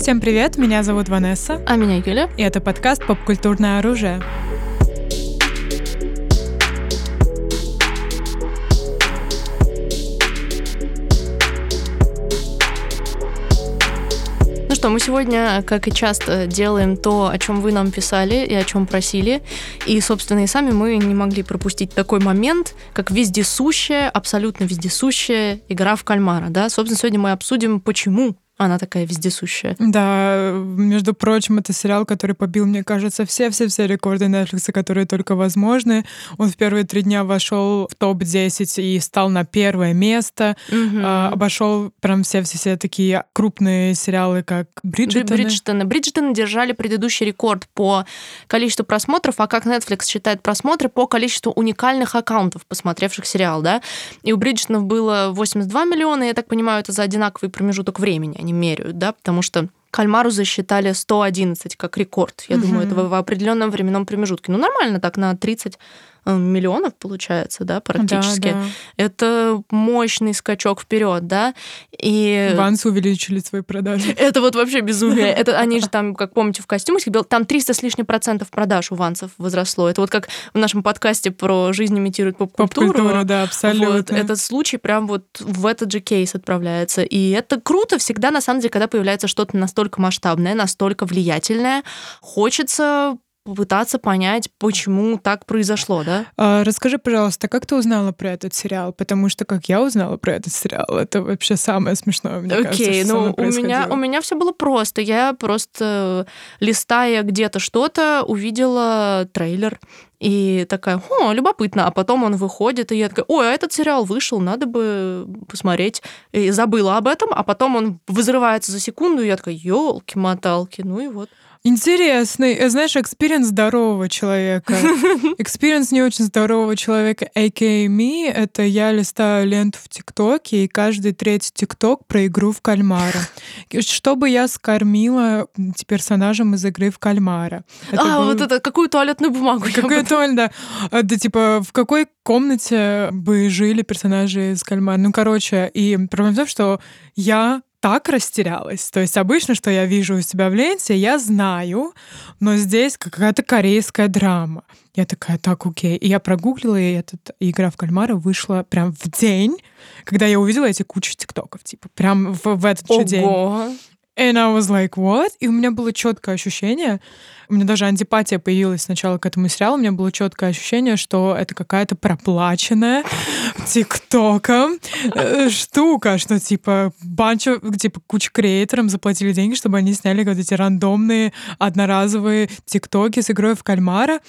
Всем привет, меня зовут Ванесса. А меня Юля. И это подкаст «Попкультурное оружие». Ну что, мы сегодня, как и часто, делаем то, о чем вы нам писали и о чем просили. И, собственно, и сами мы не могли пропустить такой момент, как вездесущая, абсолютно вездесущая игра в кальмара. Да? Собственно, сегодня мы обсудим, почему она такая вездесущая. Да, между прочим, это сериал, который побил, мне кажется, все-все-все рекорды Netflix, которые только возможны. Он в первые три дня вошел в топ-10 и стал на первое место. Угу. А, обошел прям все-все-все такие крупные сериалы, как Бриджитоны. Бриджитоны. Бриджитоны держали предыдущий рекорд по количеству просмотров, а как Netflix считает просмотры по количеству уникальных аккаунтов, посмотревших сериал, да? И у Бриджитонов было 82 миллиона, я так понимаю, это за одинаковый промежуток времени. Они они меряют, да, потому что Кальмару засчитали 111 как рекорд. Я угу. думаю, это в определенном временном промежутке. Ну, нормально так, на 30 Э, миллионов, получается, да, практически. Да, да. Это мощный скачок вперед, да. И... Ванс увеличили свои продажи. Это вот вообще безумие. Это они же там, как помните, в костюмах, там 300 с лишним процентов продаж у Вансов возросло. Это вот как в нашем подкасте про жизнь имитирует поп-культуру. Поп-культуру, да, абсолютно. Вот, этот случай прям вот в этот же кейс отправляется. И это круто всегда, на самом деле, когда появляется что-то настолько масштабное, настолько влиятельное. Хочется попытаться понять, почему так произошло, да? А, расскажи, пожалуйста, как ты узнала про этот сериал? Потому что как я узнала про этот сериал, это вообще самое смешное, мне okay, кажется, что ну у меня у меня все было просто. Я просто листая где-то что-то увидела трейлер и такая, о, любопытно. А потом он выходит, и я такая, ой, а этот сериал вышел, надо бы посмотреть. И забыла об этом, а потом он взрывается за секунду, и я такая, елки-моталки, ну и вот. Интересный, э, знаешь, experience здорового человека. Experience не очень здорового человека, a.k.a. me, это я листаю ленту в ТикТоке, и каждый третий ТикТок про игру в кальмара. Чтобы я скормила персонажем из игры в кальмара. Это а, был... вот это, какую туалетную бумагу? Какую туалетную, да. А, да, типа, в какой комнате бы жили персонажи из кальмара? Ну, короче, и проблема в том, что я так растерялась. То есть обычно, что я вижу у себя в ленте, я знаю, но здесь какая-то корейская драма. Я такая, так, окей. И я прогуглила, и эта игра в кальмара вышла прям в день, когда я увидела эти кучу тиктоков, типа, прям в, в этот Ого. же день. And I was like, what? И у меня было четкое ощущение, у меня даже антипатия появилась сначала к этому сериалу, у меня было четкое ощущение, что это какая-то проплаченная ТикТоком э, штука, что типа банчо, типа куча креаторам заплатили деньги, чтобы они сняли вот эти рандомные одноразовые ТикТоки с игрой в кальмара,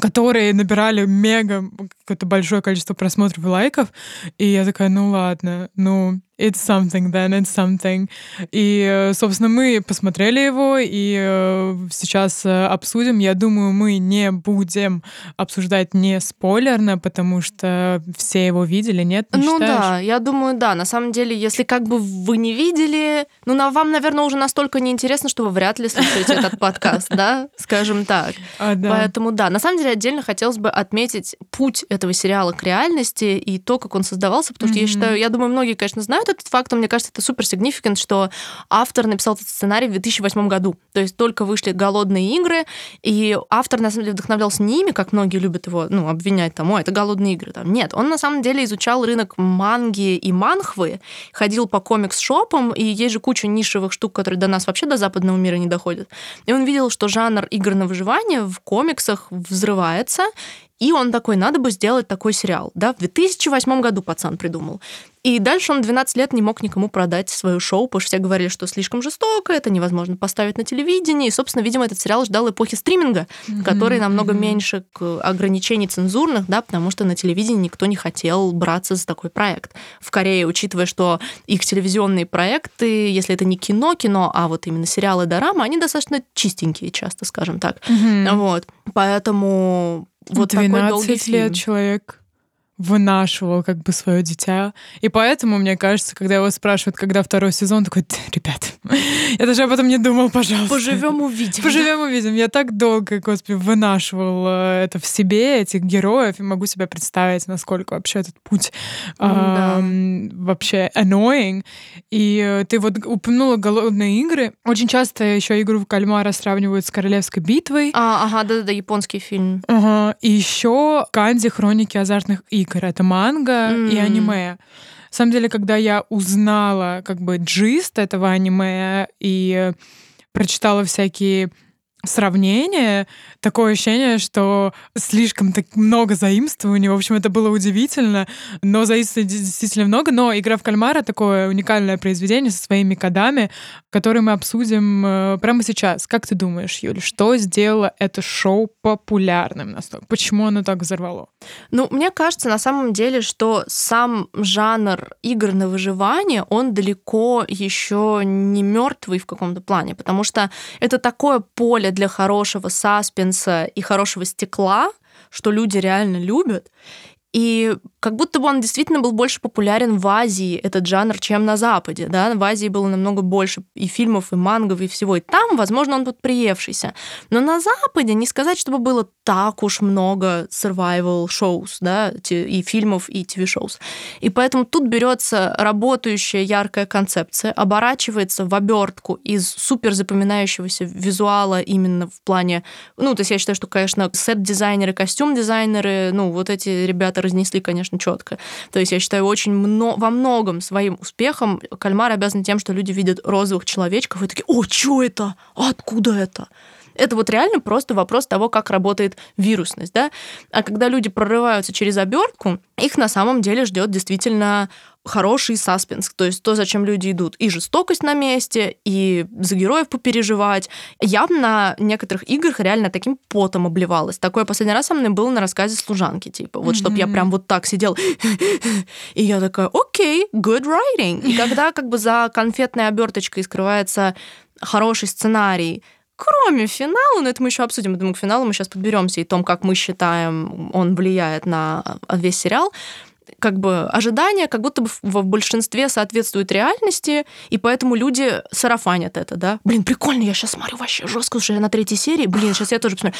которые набирали мега какое-то большое количество просмотров и лайков. И я такая, ну ладно, ну, it's something then, it's something. И, э, собственно, мы посмотрели его, и э, сейчас э, обсудим. Я думаю, мы не будем обсуждать не спойлерно, потому что все его видели, нет? Не ну считаешь? да, я думаю, да. На самом деле, если как бы вы не видели, ну, на вам, наверное, уже настолько неинтересно, что вы вряд ли слушаете этот подкаст, да, скажем так. А, Поэтому да, на самом деле отдельно хотелось бы отметить путь этого сериала к реальности и то, как он создавался, потому что я считаю, я думаю, многие, конечно, знают этот факт, мне кажется, это супер significant, что автор написал этот сценарий в 2008 году. То есть только вышли «Голодные игры», и автор, на самом деле, вдохновлялся не ими, как многие любят его ну, обвинять, там, о, это «Голодные игры». Там. Нет, он на самом деле изучал рынок манги и манхвы, ходил по комикс-шопам, и есть же куча нишевых штук, которые до нас вообще до западного мира не доходят. И он видел, что жанр игр на выживание в комиксах взрывается, и он такой, надо бы сделать такой сериал. Да, в 2008 году пацан придумал. И дальше он 12 лет не мог никому продать свое шоу, потому что все говорили, что слишком жестоко, это невозможно поставить на телевидении. И, собственно, видимо, этот сериал ждал эпохи стриминга, mm-hmm. который намного mm-hmm. меньше ограничений цензурных, да, потому что на телевидении никто не хотел браться за такой проект. В Корее, учитывая, что их телевизионные проекты, если это не кино-кино, а вот именно сериалы дорамы, они достаточно чистенькие часто, скажем так. Mm-hmm. Вот. Поэтому вот 12 такой долгий лет фильм. человек вынашивал как бы свое дитя. И поэтому, мне кажется, когда его спрашивают, когда второй сезон, такой, ребят, Я даже об этом не думал, пожалуйста. Поживем увидим. Поживем увидим. Я так долго, господи, вынашивал э, это в себе, этих героев, и могу себе представить, насколько вообще этот путь Да. эм, вообще annoying. И э, ты вот упомянула голодные игры. Очень часто еще игру в кальмара сравнивают с королевской битвой. А, ага, да-да-да, японский фильм. Ага. И еще Канди Хроники азартных игр. Это манга и М. аниме. На самом деле, когда я узнала как бы джист этого аниме и прочитала всякие сравнения, такое ощущение, что слишком так много заимствований. В общем, это было удивительно, но заимствований действительно много. Но «Игра в кальмара» — такое уникальное произведение со своими кодами, которые мы обсудим э, прямо сейчас. Как ты думаешь, Юль, что сделало это шоу популярным настолько? Почему оно так взорвало? Ну, мне кажется, на самом деле, что сам жанр игр на выживание, он далеко еще не мертвый в каком-то плане, потому что это такое поле для хорошего саспенса и хорошего стекла, что люди реально любят. И как будто бы он действительно был больше популярен в Азии, этот жанр, чем на Западе. Да? В Азии было намного больше и фильмов, и мангов, и всего. И там, возможно, он вот приевшийся. Но на Западе не сказать, чтобы было так уж много survival shows, да, и фильмов, и TV-шоус. И поэтому тут берется работающая яркая концепция, оборачивается в обертку из супер запоминающегося визуала именно в плане... Ну, то есть я считаю, что, конечно, сет-дизайнеры, костюм-дизайнеры, ну, вот эти ребята разнесли, конечно, четко. То есть я считаю, очень мно... во многом своим успехом кальмар обязан тем, что люди видят розовых человечков и такие, о, что это? Откуда это? Это вот реально просто вопрос того, как работает вирусность, да? А когда люди прорываются через обертку, их на самом деле ждет действительно хороший саспенс, то есть то, зачем люди идут. И жестокость на месте, и за героев попереживать. Я на некоторых играх реально таким потом обливалась. Такое последний раз со мной было на рассказе служанки, типа, вот чтобы я прям вот так сидел, и я такая, окей, good writing. И когда как бы за конфетной оберточкой скрывается хороший сценарий, Кроме финала, но это мы еще обсудим. Я думаю, к финалу мы сейчас подберемся и том, как мы считаем, он влияет на весь сериал. Как бы ожидания как будто бы в- большинстве соответствуют реальности, и поэтому люди сарафанят это, да. Блин, прикольно, я сейчас смотрю вообще жестко уже на третьей серии. Блин, сейчас я тоже посмотрю.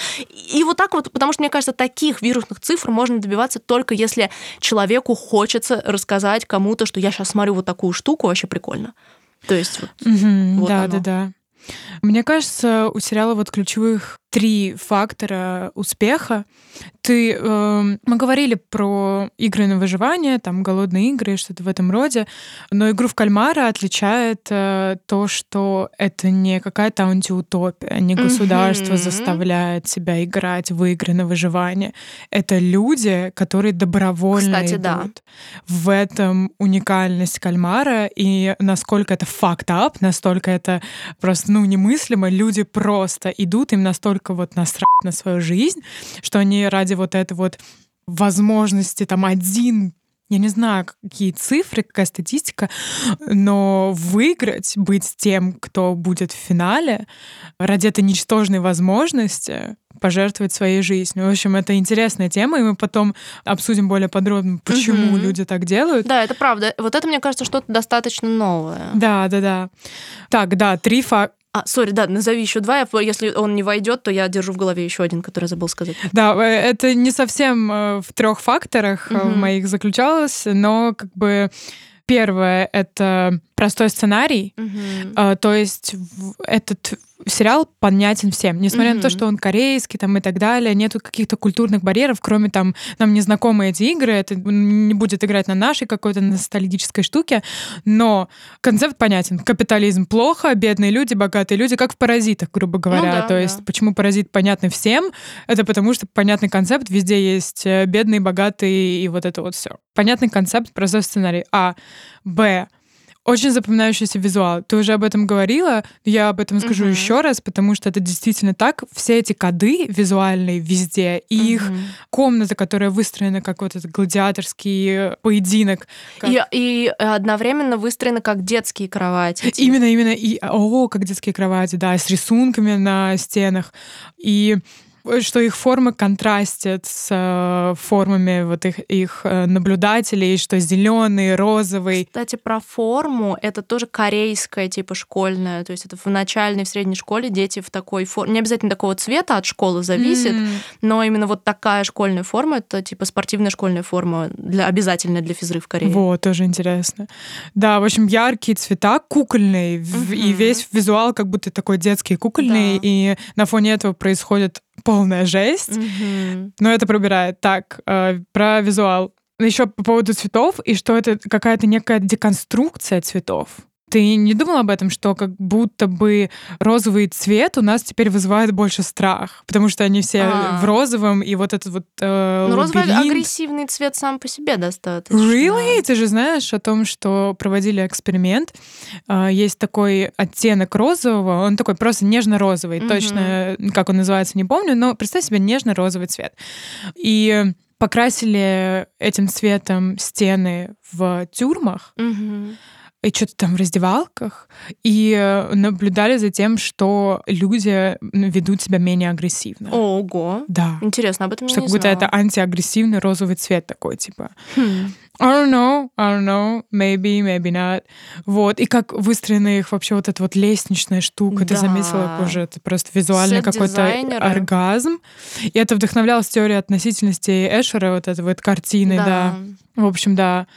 И вот так вот, потому что, мне кажется, таких вирусных цифр можно добиваться только если человеку хочется рассказать кому-то, что я сейчас смотрю вот такую штуку, вообще прикольно. То есть вот Мгм, Вот да, оно. да, да. Мне кажется, у сериала вот ключевых три фактора успеха. Ты, эм, мы говорили про игры на выживание, там голодные игры, что-то в этом роде, но игру в кальмара отличает э, то, что это не какая-то антиутопия, не государство Мгм. заставляет себя играть в игры на выживание. Это люди, которые добровольно Кстати, идут. да. В этом уникальность кальмара и насколько это up, настолько это просто, ну, немыслимо. Люди просто идут, им настолько вот насрать на свою жизнь, что они ради вот этой вот возможности там один я не знаю, какие цифры, какая статистика, но выиграть, быть тем, кто будет в финале, ради этой ничтожной возможности пожертвовать своей жизнью. В общем, это интересная тема, и мы потом обсудим более подробно, почему Мгм. люди так делают. Да, это правда. Вот это, мне кажется, что-то достаточно новое. Да, да, да. Так, да, три факта. А, сори, да, назови еще два. Я- Если он не войдет, то я держу в голове еще один, который забыл сказать. Да, э, это не совсем э, в трех факторах Мгм. моих заключалось, но как бы первое это простой сценарий, Мгм. А, то есть этот сериал понятен всем, несмотря на то, что он корейский там и так далее, нету каких-то культурных барьеров, кроме там нам незнакомые эти игры, это не будет играть на нашей какой-то ностальгической штуке, но концепт понятен. Капитализм плохо, бедные люди, богатые люди, как в «Паразитах», грубо говоря. да, то да. есть почему «Паразит» понятный всем, это потому что понятный концепт, везде есть э, бедные, богатые и вот это вот все. Понятный концепт, простой сценарий. А. Б. Очень запоминающийся визуал. Ты уже об этом говорила, я об этом скажу Мгм. еще раз, потому что это действительно так. Все эти коды визуальные везде, и их Мгм. комната, которая выстроена как вот этот гладиаторский поединок. как- И, и одновременно выстроены как детские кровати. типа. Именно, именно. И, о, как детские кровати, да, с рисунками на стенах. И что их формы контрастят с э, формами вот их, их э, наблюдателей, что зеленый, розовый. Кстати, про форму, это тоже корейская, типа школьная, то есть это в начальной, в средней школе дети в такой форме, не обязательно такого цвета от школы зависит, mm. но именно вот такая школьная форма, это типа спортивная школьная форма, для, обязательная для физры в Корее. Вот, тоже интересно. Да, в общем, яркие цвета, кукольные, mm-hmm. и весь визуал как будто такой детский, кукольный, да. и на фоне этого происходит полная жесть. Mm-hmm. Но это пробирает. Так, э, про визуал. Еще по поводу цветов, и что это какая-то некая деконструкция цветов. Ты не думал об этом, что как будто бы розовый цвет у нас теперь вызывает больше страх, потому что они все А-а-а. в розовом, и вот этот вот э, Ну, розовый агрессивный цвет сам по себе достаточно. Really? Ты же знаешь о том, что проводили эксперимент. Э, есть такой оттенок розового, он такой просто нежно-розовый, mm-hmm. точно, как он называется, не помню, но представь себе нежно-розовый цвет. И покрасили этим цветом стены в тюрьмах. Mm-hmm и что-то там в раздевалках, и э, наблюдали за тем, что люди ведут себя менее агрессивно. Ого. Да. Интересно, об этом что я не как будто это антиагрессивный розовый цвет такой, типа. Хм. I don't know, I don't know, maybe, maybe not. Вот. И как выстроена их вообще вот эта вот лестничная штука, да. ты заметила уже, это просто визуально какой-то оргазм. И это вдохновлялось теорией относительности Эшера, вот этой вот картины, да. да. В общем, да.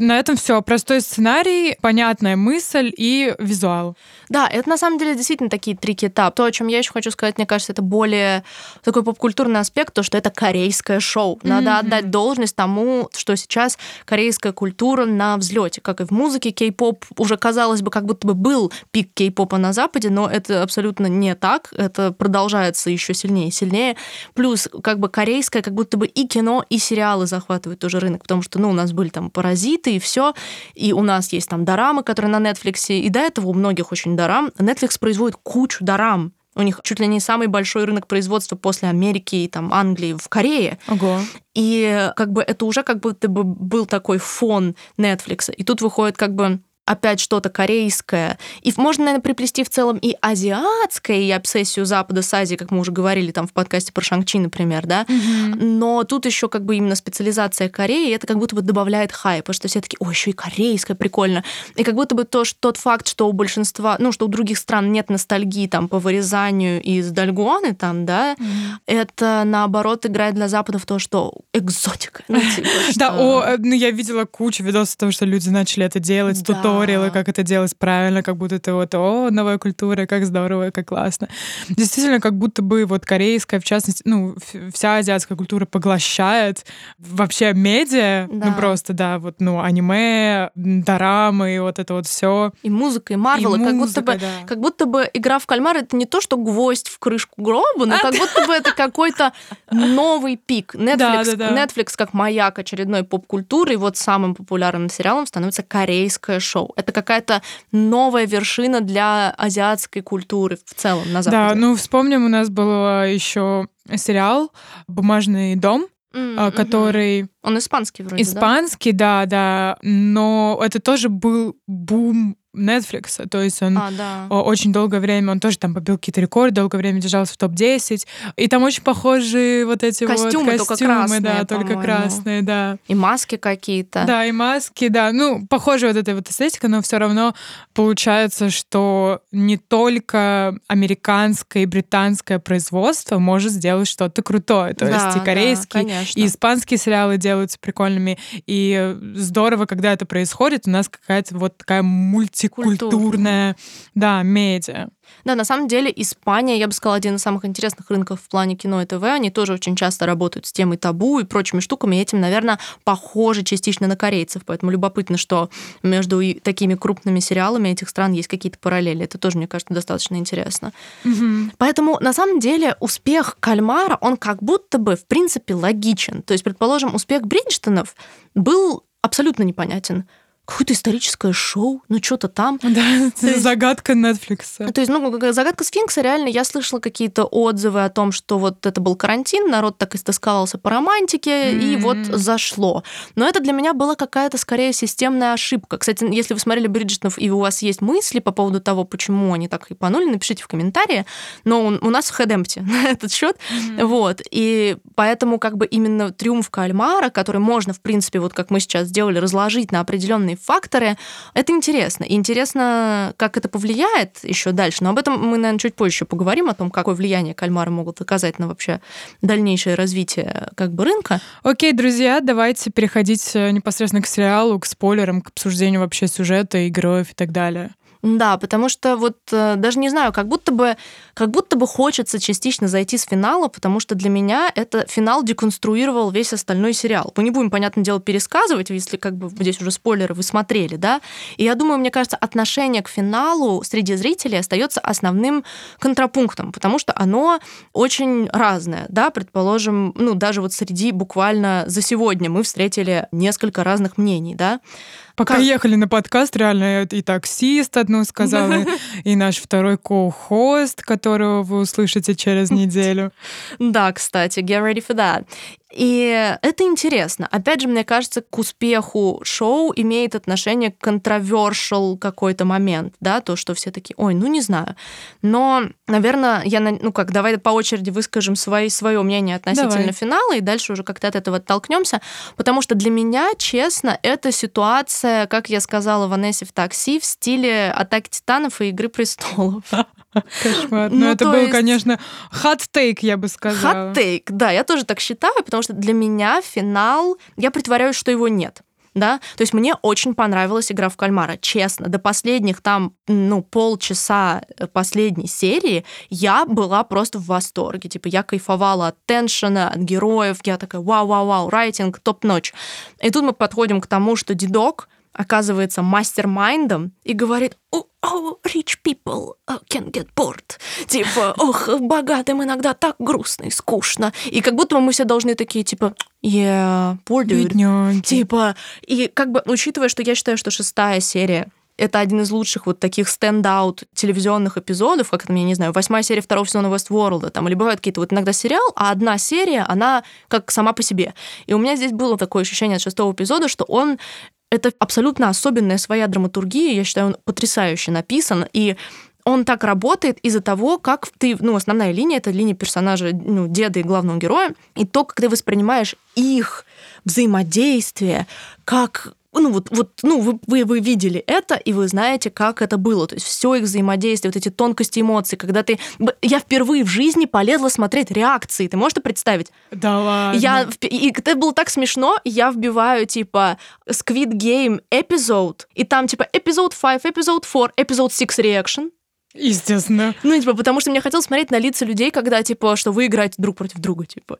На этом все. Простой сценарий, понятная мысль и визуал. Да, это на самом деле действительно такие трики этап. То, о чем я еще хочу сказать, мне кажется, это более такой попкультурный аспект, то, что это корейское шоу. Надо mm-hmm. отдать должность тому, что сейчас корейская культура на взлете. Как и в музыке, кей-поп уже, казалось бы, как будто бы был пик кей-попа на Западе, но это абсолютно не так. Это продолжается еще сильнее и сильнее. Плюс, как бы корейское, как будто бы и кино, и сериалы захватывают тоже рынок, потому что, ну, у нас были там паразиты, и все. И у нас есть там дорамы, которые на Netflix, и до этого у многих очень дорам. Netflix производит кучу дорам. У них чуть ли не самый большой рынок производства после Америки и там Англии в Корее. Ого. И как бы это уже как будто бы был такой фон Netflix. И тут выходит как бы опять что-то корейское. И можно, наверное, приплести в целом и азиатское, и обсессию Запада с Азией, как мы уже говорили там в подкасте про Шанг-Чи, например, да. Mm-hmm. Но тут еще как бы именно специализация Кореи, это как будто бы добавляет хайп, потому что все таки ой, еще и корейское, прикольно. И как будто бы то, что, тот факт, что у большинства, ну, что у других стран нет ностальгии там по вырезанию из Дальгуаны там, да, mm-hmm. это наоборот играет для Запада в то, что экзотика. Ну, типа, да, о, ну я видела кучу видосов того, что люди начали это делать, да туториалы, как это делать правильно, как будто это вот, о, новая культура, как здорово, как классно. Действительно, как будто бы вот корейская, в частности, ну, вся азиатская культура поглощает вообще медиа, ну, да. ну, просто, да, вот, ну, аниме, дорамы, вот это вот все. И музыка, и Марвел, как будто бы, да. как будто бы игра в кальмар это не то, что гвоздь в крышку гроба, но а, как будто бы это какой-то новый пик. Netflix, Netflix как маяк очередной поп-культуры, и вот самым популярным сериалом становится корейское шоу. Это какая-то новая вершина для азиатской культуры в целом на Западе. Да, ну вспомним, у нас был еще сериал «Бумажный дом», mm-hmm. который... Он испанский вроде, Испанский, да? да, да. Но это тоже был бум Netflix, то есть он а, да. очень долгое время, он тоже там побил какие-то рекорды, долгое время держался в топ-10, и там очень похожие вот эти костюмы, вот костюмы, только красные, да, только красные, да. И маски какие-то. Да, и маски, да, ну, похожая вот эта вот эстетика, но все равно получается, что не только американское и британское производство может сделать что-то крутое, то да, есть и корейские, да, и испанские сериалы делаются прикольными, и здорово, когда это происходит, у нас какая-то вот такая мульти мультикультурная, да, медиа. Да, на самом деле Испания, я бы сказала, один из самых интересных рынков в плане кино и ТВ. Они тоже очень часто работают с темой табу и прочими штуками. И этим, наверное, похожи частично на корейцев. Поэтому любопытно, что между такими крупными сериалами этих стран есть какие-то параллели. Это тоже, мне кажется, достаточно интересно. Угу. Поэтому, на самом деле, успех Кальмара, он как будто бы, в принципе, логичен. То есть, предположим, успех Бриджтонов был абсолютно непонятен какое-то историческое шоу, ну что-то там. Да, это есть- загадка Netflix. То есть, ну, загадка сфинкса, реально, я слышала какие-то отзывы о том, что вот это был карантин, народ так истосковался по романтике, и Мгм. вот зашло. Но это для меня была какая-то скорее системная ошибка. Кстати, если вы смотрели Бриджитонов, и у вас есть мысли по поводу того, почему они так хайпанули, напишите в комментарии. Но у, нас в Хедемпте на этот счет. Вот. И поэтому как бы именно триумф Кальмара, который можно, в принципе, вот как мы сейчас сделали, разложить на определенные факторы, это интересно. И интересно, как это повлияет еще дальше. Но об этом мы, наверное, чуть позже поговорим, о том, какое влияние кальмары могут оказать на вообще дальнейшее развитие как бы рынка. Окей, друзья, давайте переходить э, непосредственно к сериалу, к спойлерам, к обсуждению вообще сюжета и героев и так далее. Да, потому что вот э, даже не знаю, как будто бы, как будто бы хочется частично зайти с финала, потому что для меня это финал деконструировал весь остальной сериал. Мы не будем, понятное дело, пересказывать, если как бы здесь уже спойлеры вы смотрели, да. И я думаю, мне кажется, отношение к финалу среди зрителей остается основным контрапунктом, потому что оно очень разное, да, предположим, ну даже вот среди буквально за сегодня мы встретили несколько разных мнений, да. Пока Как- ехали на подкаст, реально и таксист одну сказал, и- и наш второй ко-хост, которого вы услышите через неделю. Да, кстати, get ready for that. И это интересно. Опять же, мне кажется, к успеху шоу имеет отношение controversial какой-то момент, да, то, что все такие, ой, ну не знаю. Но, наверное, я, ну как, давай по очереди выскажем свои, свое мнение относительно Давай. финала, и дальше уже как-то от этого оттолкнемся, потому что для меня, честно, это ситуация, как я сказала Ванессе в такси, в стиле «Атаки титанов» и «Игры престолов». Кошмар. Ну, Но это то был, есть- конечно, hot-take, я бы сказала. Хот-тейк, да, я тоже так считаю, потому что для меня финал, я притворяюсь, что его нет. Да, то есть мне очень понравилась игра в кальмара, честно. До последних там, ну, полчаса э, последней серии я была просто в восторге. Типа, я кайфовала от теншена, от героев. Я такая, вау-вау-вау, райтинг, топ-ночь. И тут мы подходим к тому, что дедок оказывается мастер-майндом и говорит, oh, oh, rich people uh, can get bored. Типа, ох, богатым иногда так грустно и скучно. И как будто мы все должны такие, типа, yeah, poor dude. Бедняги. Типа, и как бы, учитывая, что я считаю, что шестая серия это один из лучших вот таких стендаут телевизионных эпизодов, как, там, я не знаю, восьмая серия второго сезона Westworld, там, или бывают какие-то вот иногда сериал, а одна серия, она как сама по себе. И у меня здесь было такое ощущение от шестого эпизода, что он это абсолютно особенная своя драматургия, я считаю, он потрясающе написан, и он так работает из-за того, как ты, ну, основная линия, это линия персонажа, ну, деда и главного героя, и то, как ты воспринимаешь их взаимодействие, как ну вот, вот ну вы, вы, вы видели это, и вы знаете, как это было. То есть все их взаимодействие, вот эти тонкости эмоций, когда ты... Я впервые в жизни полезла смотреть реакции. Ты можешь это представить? Да ладно. Я, и это было так смешно, я вбиваю, типа, Squid Game episode, и там, типа, episode 5, episode 4, episode 6 reaction. Естественно. Ну, типа, потому что мне хотелось смотреть на лица людей, когда, типа, что вы играете друг против друга, типа.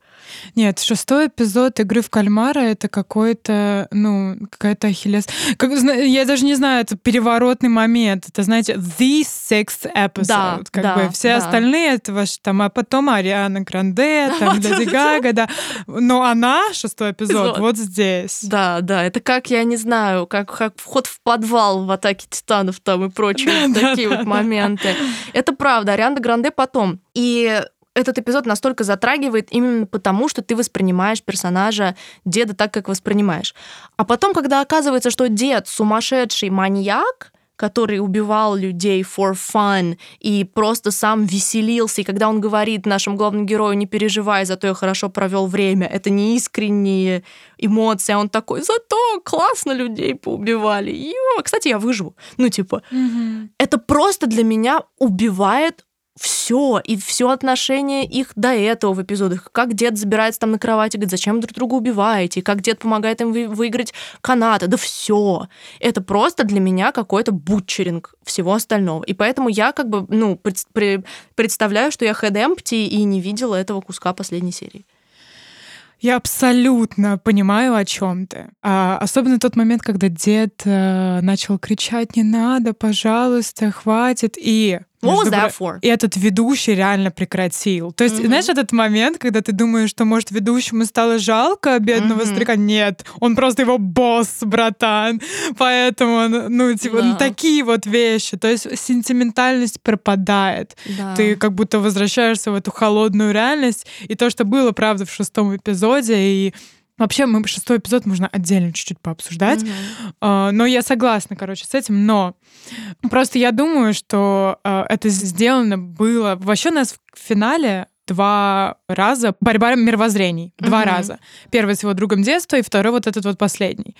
Нет, шестой эпизод игры в кальмара это какой-то, ну, какая-то ахиллес. Как, я даже не знаю, это переворотный момент. Это, знаете, the sixth episode. Да, как да, бы все да. остальные это ваш там, а потом Ариана Гранде, там Леди. Гага, да. Но она, шестой эпизод, вот здесь. Да, да, это как, я не знаю, как, как вход в подвал в «Атаке титанов» там и прочие такие вот да. Моменты. Это правда, Ариана Гранде потом. И этот эпизод настолько затрагивает именно потому, что ты воспринимаешь персонажа деда так, как воспринимаешь. А потом, когда оказывается, что дед сумасшедший маньяк, который убивал людей for fun и просто сам веселился. И когда он говорит нашему главному герою, не переживай, зато я хорошо провел время, это не искренние эмоции, а он такой, зато классно людей поубивали. Ё, кстати, я выживу. Ну, типа, это просто для меня убивает все и все отношение их до этого в эпизодах. Как дед забирается там на кровати, говорит, зачем друг друга убиваете, и как дед помогает им вы- выиграть канаты. Да все. Это просто для меня какой-то бутчеринг всего остального. И поэтому я как бы, ну, пред- пре- представляю, что я empty и не видела этого куска последней серии. Я абсолютно понимаю, о чем ты. А, особенно тот момент, когда дед э, начал кричать: не надо, пожалуйста, хватит. И What was that for? И этот ведущий реально прекратил. То есть, Мгм. знаешь, этот момент, когда ты думаешь, что, может, ведущему стало жалко бедного Мгм. старика? Нет, он просто его босс, братан. Поэтому, он, ну, типа, ну, Да. такие вот вещи. То есть сентиментальность пропадает. Да. Ты как будто возвращаешься в эту холодную реальность. И то, что было, правда, в шестом эпизоде, и Вообще, мы шестой эпизод можно отдельно чуть-чуть пообсуждать. А, Но я согласна, короче, с этим. Но просто я думаю, что а, это сделано было... Вообще у нас в финале два раза борьба мировоззрений. Два Мгм. раза. Первый с его другом детства, и второй вот этот вот последний.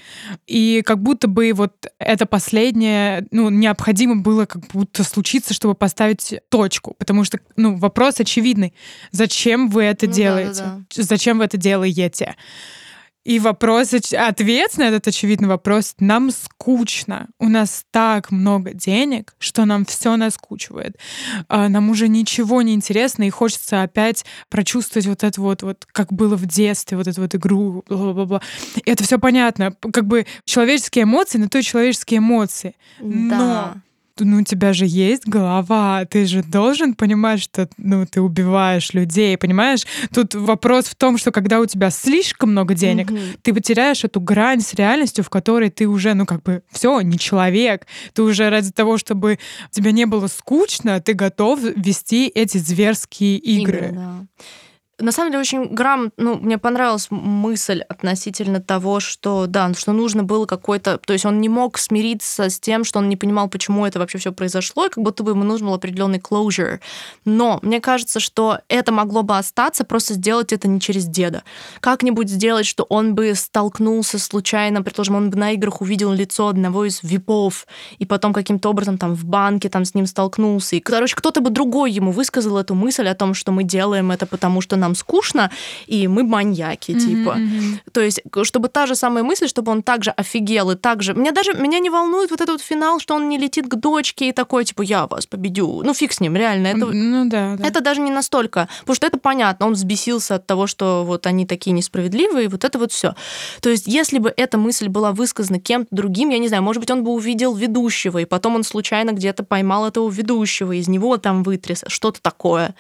И как будто бы вот это последнее, ну, необходимо было как будто случиться, чтобы поставить точку. Потому что, ну, вопрос очевидный. Зачем вы это Ну да, делаете? да, Зачем вы это делаете? И вопрос, ответ на этот очевидный вопрос, нам скучно. У нас так много денег, что нам все наскучивает. А, Нам уже ничего не интересно, и хочется опять прочувствовать вот это вот, вот как было в детстве, вот эту вот игру, бла-бла-бла. И это все понятно. Как бы человеческие эмоции, на то и человеческие эмоции. Но Да. Ну, у тебя же есть голова, ты же должен понимать, что ну, ты убиваешь людей, понимаешь? Тут вопрос в том, что когда у тебя слишком много денег, Мгм. ты потеряешь эту грань с реальностью, в которой ты уже, ну, как бы, все, не человек. Ты уже ради того, чтобы тебе не было скучно, ты готов вести эти зверские игры. да. На самом деле очень грамотно, ну, мне понравилась мысль относительно того, что, да, что нужно было какой-то, то есть он не мог смириться с тем, что он не понимал, почему это вообще все произошло, и как будто бы ему нужен был определенный closure. Но мне кажется, что это могло бы остаться, просто сделать это не через деда. Как-нибудь сделать, что он бы столкнулся случайно, предположим, он бы на играх увидел лицо одного из випов, и потом каким-то образом там в банке там с ним столкнулся. И, короче, кто-то бы другой ему высказал эту мысль о том, что мы делаем это потому, что нам скучно, и мы маньяки, Мгм, типа. То есть, чтобы та же самая мысль, чтобы он также офигел и также... Меня даже меня не волнует вот этот вот финал, что он не летит к дочке и такой, типа, я вас победю. Ну, фиг с ним, реально. Это, Ну да, да. это даже не настолько. Потому что это понятно. Он взбесился от того, что вот они такие несправедливые, и вот это вот все. То есть, если бы эта мысль была высказана кем-то другим, я не знаю, может быть, он бы увидел ведущего, и потом он случайно где-то поймал этого ведущего, из него там вытряс, что-то такое.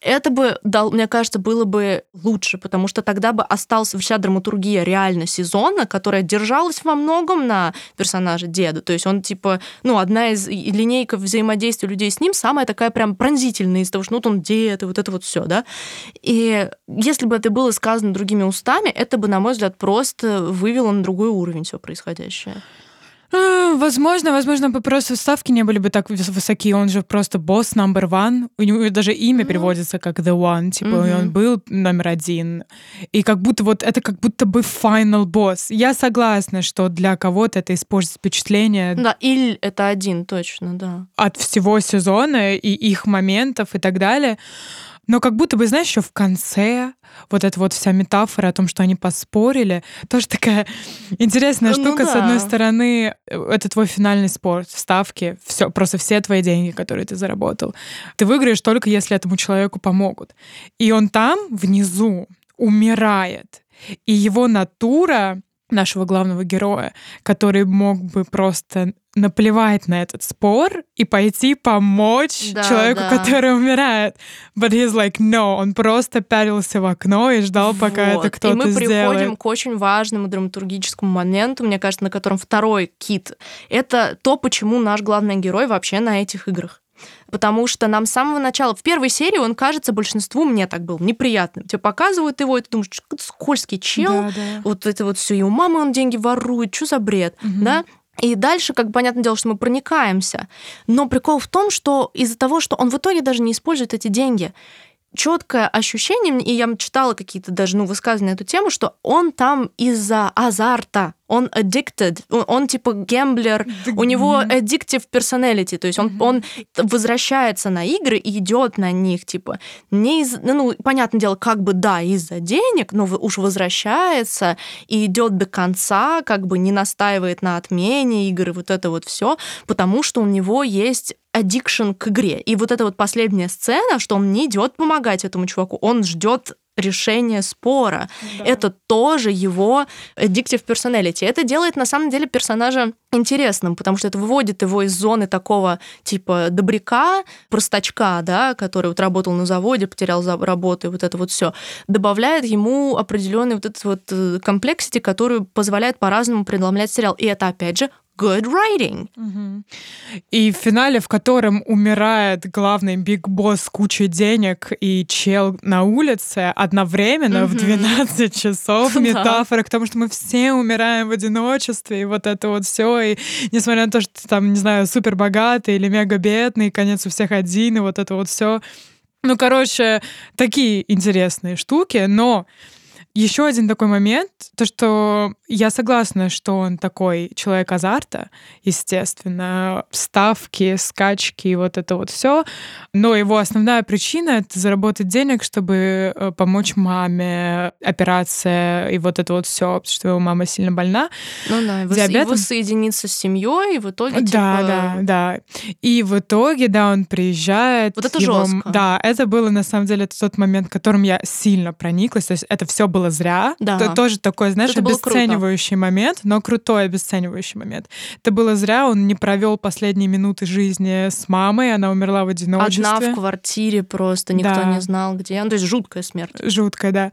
Это бы, дал, мне кажется, было бы лучше, потому что тогда бы осталась вся драматургия реально сезона, которая держалась во многом на персонаже деда. То есть он, типа, ну, одна из линейка взаимодействия людей с ним самая такая прям пронзительная из того, что ну, вот он дед, и вот это вот все, да. И если бы это было сказано другими устами, это бы, на мой взгляд, просто вывело на другой уровень все происходящее. А, Возможно, возможно, бы просто ставки не были бы так выс- высоки. Он же просто босс number one. У него даже имя Ну. переводится как the one. Типа, и он был номер один. И как будто вот это как будто бы final boss. Я согласна, что для кого-то это испортит впечатление Да, Иль это один, точно, да. от всего сезона и их моментов и так далее. Но как будто бы, знаешь, еще в конце вот эта вот вся метафора о том, что они поспорили, тоже такая интересная Ну штука. С да. одной стороны, э, это твой финальный спорт, ставки, все, просто все твои деньги, которые ты заработал. Ты выиграешь только если этому человеку помогут. И он там, внизу, умирает. И его натура нашего главного героя, который мог бы просто наплевать на этот спор и пойти помочь Да, человеку, да. который умирает. But he's like, no, он просто пялился в окно и ждал, пока Вот. это кто-то И мы приходим сделает. к очень важному драматургическому моменту, мне кажется, на котором второй кит. Это то, почему наш главный герой вообще на этих играх. Потому что нам с самого начала, в первой серии он кажется большинству, мне так был, неприятным. Тебе показывают его, и ты думаешь, скользкий чел, Да, да. вот это вот все, и у мамы он деньги ворует, что за бред, Мгм. да? И дальше, как понятное дело, что мы проникаемся. Но прикол в том, что из-за того, что он в итоге даже не использует эти деньги, четкое ощущение, и я читала какие-то даже ну, высказывания на эту тему, что он там из-за азарта, он addicted, он, он типа гемблер, у него addictive personality, то есть он, он возвращается на игры и идет на них, типа, не из, ну, понятное дело, как бы, да, из-за денег, но уж возвращается и идет до конца, как бы не настаивает на отмене игры, вот это вот все, потому что у него есть addiction к игре. И вот эта вот последняя сцена, что он не идет помогать этому чуваку, он ждет решения спора. Да. Это тоже его addictive personality. Это делает на самом деле персонажа интересным, потому что это выводит его из зоны такого типа добряка, простачка, да, который вот работал на заводе, потерял работу и вот это вот все, добавляет ему определенный вот этот вот э, комплексити, который позволяет по-разному преломлять сериал. И это, опять же, good writing. Угу. И в финале, в котором умирает главный биг босс с кучей денег и чел на улице одновременно угу. в 12 часов, метафора к тому, что мы все умираем в одиночестве, и вот это вот все. И несмотря на то, что ты там, не знаю, супер богатый или мега бедный, конец у всех один, и вот это вот все. Ну, короче, такие интересные штуки, но еще один такой момент, то, что я согласна, что он такой человек азарта, естественно, ставки, скачки, вот это вот все. Но его основная причина — это заработать денег, чтобы э, помочь маме, операция и вот это вот все, потому что его мама сильно больна. Ну да, и диабетом. воссоединиться с семьей, и в итоге типа... Да, да, да. И в итоге, да, он приезжает. Вот это его... жестко. Да, это было на самом деле тот момент, которым я сильно прониклась. То есть это все было было зря. Да. Это тоже такой, знаешь, это обесценивающий момент, но крутой обесценивающий момент. Это было зря, он не провел последние минуты жизни с мамой, она умерла в одиночестве. Одна в квартире просто, никто да. не знал, где. Ну, то есть жуткая смерть. Жуткая, да.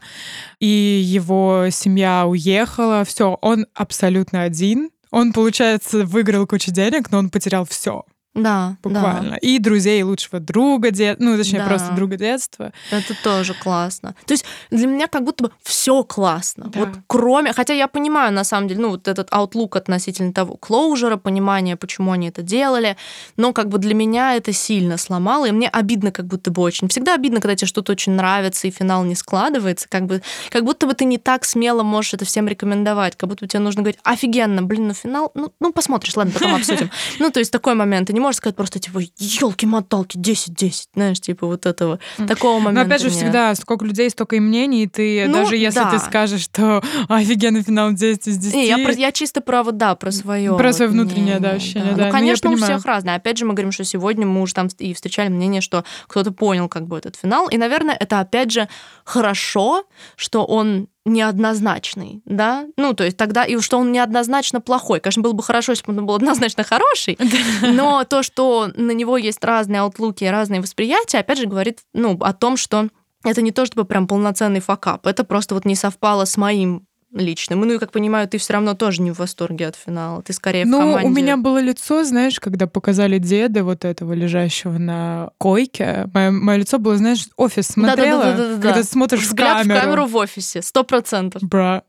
И его семья уехала, все, он абсолютно один. Он, получается, выиграл кучу денег, но он потерял все. Да, буквально. Да. И друзей лучшего друга, дет... ну, точнее, да. просто друга детства. Это тоже классно. То есть для меня как будто бы все классно. Да. Вот кроме... Хотя я понимаю, на самом деле, ну, вот этот outlook относительно того клоужера, понимание, почему они это делали, но как бы для меня это сильно сломало, и мне обидно как будто бы очень. Всегда обидно, когда тебе что-то очень нравится, и финал не складывается, как бы как будто бы ты не так смело можешь это всем рекомендовать, как будто бы тебе нужно говорить, офигенно, блин, ну финал, ну, ну посмотришь, ладно, потом обсудим. Ну, то есть такой момент. Ты не можешь сказать просто, типа, елки-моталки, 10-10, знаешь, типа вот этого, такого момента. Но опять же, нет. всегда сколько людей, столько и мнений, и ты, ну, даже если да. ты скажешь, что офигенный финал 10 из 10. Не, я, я чисто про вот, да, про свое. Про свое внутреннее, да, ощущение, да. да. Ну, конечно, у всех разное. Опять же, мы говорим, что сегодня мы уже там и встречали мнение, что кто-то понял как бы этот финал, и, наверное, это, опять же, хорошо, что он неоднозначный, да, ну, то есть тогда, и что он неоднозначно плохой. Конечно, было бы хорошо, если бы он был однозначно хороший, но то, что на него есть разные аутлуки, разные восприятия, опять же, говорит, ну, о том, что это не то, чтобы прям полноценный факап, это просто вот не совпало с моим личным. Ну и, как понимаю, ты все равно тоже не в восторге от финала. Ты скорее ну, в команде. у меня было лицо, знаешь, когда показали деда вот этого лежащего на койке. Мое, мое лицо было, знаешь, офис смотрела, да, да, да, да, когда ты смотришь Взгляд в камеру. в камеру в офисе, сто процентов. Бра.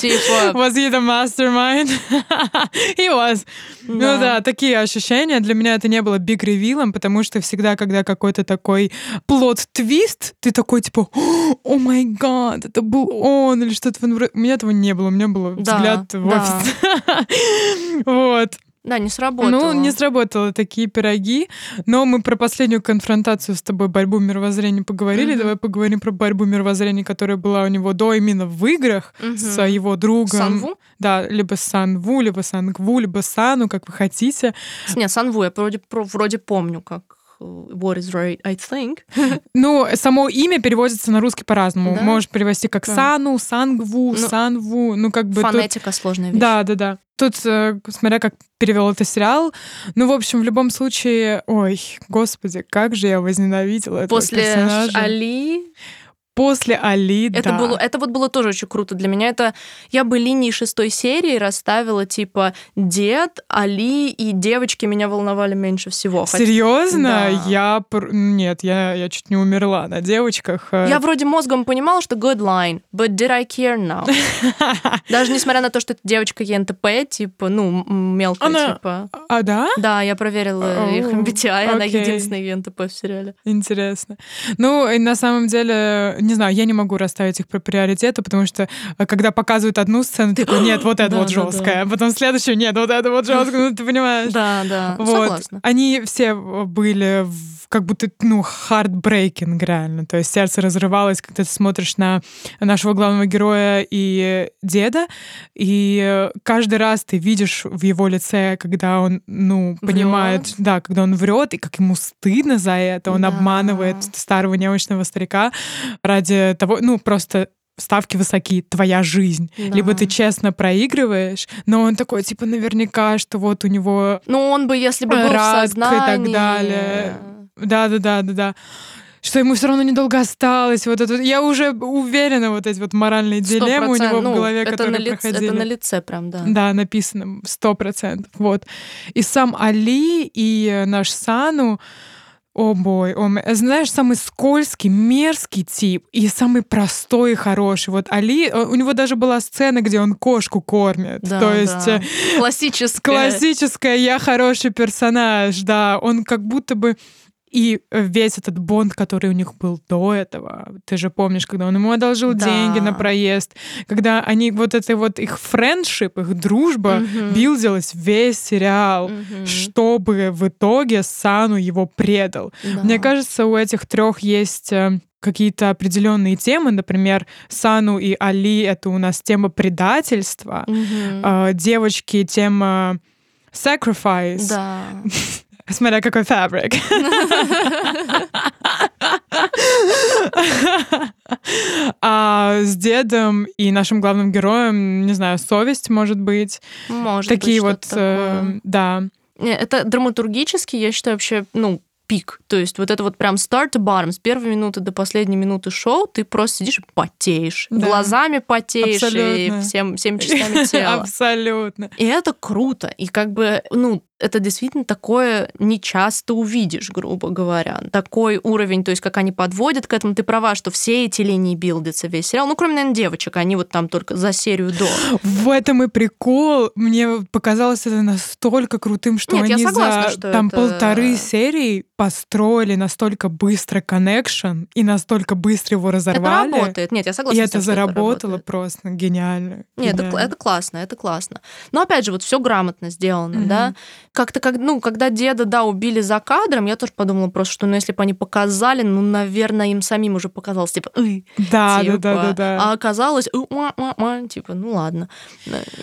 Типа... Was he the mastermind? he was. Да. Ну да, такие ощущения. Для меня это не было биг ревилом, потому что всегда, когда какой-то такой плод-твист, ты такой, типа, о май гад, это был он, или что-то. У меня этого не было, у меня был да, взгляд в да. офис. вот. Да, не сработало. Ну, не сработало такие пироги. Но мы про последнюю конфронтацию с тобой, борьбу мировоззрения поговорили. Mm-hmm. Давай поговорим про борьбу мировоззрения, которая была у него до именно в играх mm-hmm. с его другом. Санву? Да, либо Санву, либо Сангву, либо Сану, как вы хотите. Нет, Санву я вроде, вроде помню, как what is right, I think. Ну, само имя переводится на русский по-разному. Да? Можешь перевести как да. Сану, Сангву, ну, Санву. Ну, как бы Фонетика тут... сложная вещь. Да, да, да. Тут, э, смотря как перевел это сериал. Ну, в общем, в любом случае, ой, господи, как же я возненавидела этого После персонажа. Али После Али, это да. Было, это вот было тоже очень круто для меня. Это я бы линии шестой серии расставила, типа, дед, Али и девочки меня волновали меньше всего. Серьезно? Да. Я... Нет, я, я чуть не умерла на девочках. Э. Я вроде мозгом понимала, что good line, but did I care now? Даже несмотря на то, что это девочка ЕНТП, типа, ну, мелкая, она... типа. А, да? Да, я проверила их MBTI, okay. она единственная ЕНТП в сериале. Интересно. Ну, и на самом деле не знаю, я не могу расставить их по приоритету, потому что э, когда показывают одну сцену, ты такой, нет, вот это вот жесткая, потом следующую, нет, вот это вот жесткая, ну ты понимаешь. Да, да, вот. Они все были в как будто, ну, heartbreaking реально. То есть сердце разрывалось, когда ты смотришь на нашего главного героя и деда, и каждый раз ты видишь в его лице, когда он, ну, понимает, врет. да, когда он врет, и как ему стыдно за это, он да. обманывает старого немощного старика ради того, ну, просто ставки высоки, твоя жизнь. Да. Либо ты честно проигрываешь, но он такой, типа, наверняка, что вот у него... Ну, он бы, если бы был в сознании... и так далее. Да-да-да-да-да что ему все равно недолго осталось. Вот это, я уже уверена, вот эти вот моральные дилеммы у него ну, в голове, это которые на лице, проходили. Это на лице прям, да. Да, написано сто процентов. Вот. И сам Али, и наш Сану, о бой, о, знаешь, самый скользкий, мерзкий тип и самый простой и хороший. Вот Али, э, у него даже была сцена, где он кошку кормит. Да, То есть да. Э, классическая. Классическая, я хороший персонаж, да. Он как будто бы и весь этот бонд, который у них был до этого, ты же помнишь, когда он ему одолжил да. деньги на проезд, когда они вот это вот их френдшип, их дружба угу. билдилась весь сериал, угу. чтобы в итоге Сану его предал. Да. Мне кажется, у этих трех есть э, какие-то определенные темы, например, Сану и Али это у нас тема предательства, угу. девочки тема sacrifice. Да. Смотря какой фабрик. а с дедом и нашим главным героем, не знаю, совесть, может быть. Может Такие быть, вот, э, да. Это драматургически, я считаю, вообще, ну, пик. То есть вот это вот прям to bottom, с первой минуты до последней минуты шоу ты просто сидишь и потеешь. Да. Глазами потеешь Абсолютно. и всем, всем частями тела. Абсолютно. И это круто. И как бы, ну, это действительно такое не часто увидишь, грубо говоря. Такой уровень, то есть как они подводят к этому. Ты права, что все эти линии билдятся весь сериал. Ну, кроме, наверное, девочек, они вот там только за серию до. В этом и прикол. Мне показалось это настолько крутым, что Нет, они согласна, за что там это... полторы серии построили настолько быстро коннекшн и настолько быстро его разорвали. Это работает. Нет, я согласна. И это тем, заработало это просто гениально. Нет, это, это классно, это классно. Но опять же, вот все грамотно сделано, mm-hmm. да как-то, как, ну, когда деда, да, убили за кадром, я тоже подумала просто, что, ну, если бы они показали, ну, наверное, им самим уже показалось, типа, да, типа, да, да, да, да. А оказалось, типа, ну, ладно.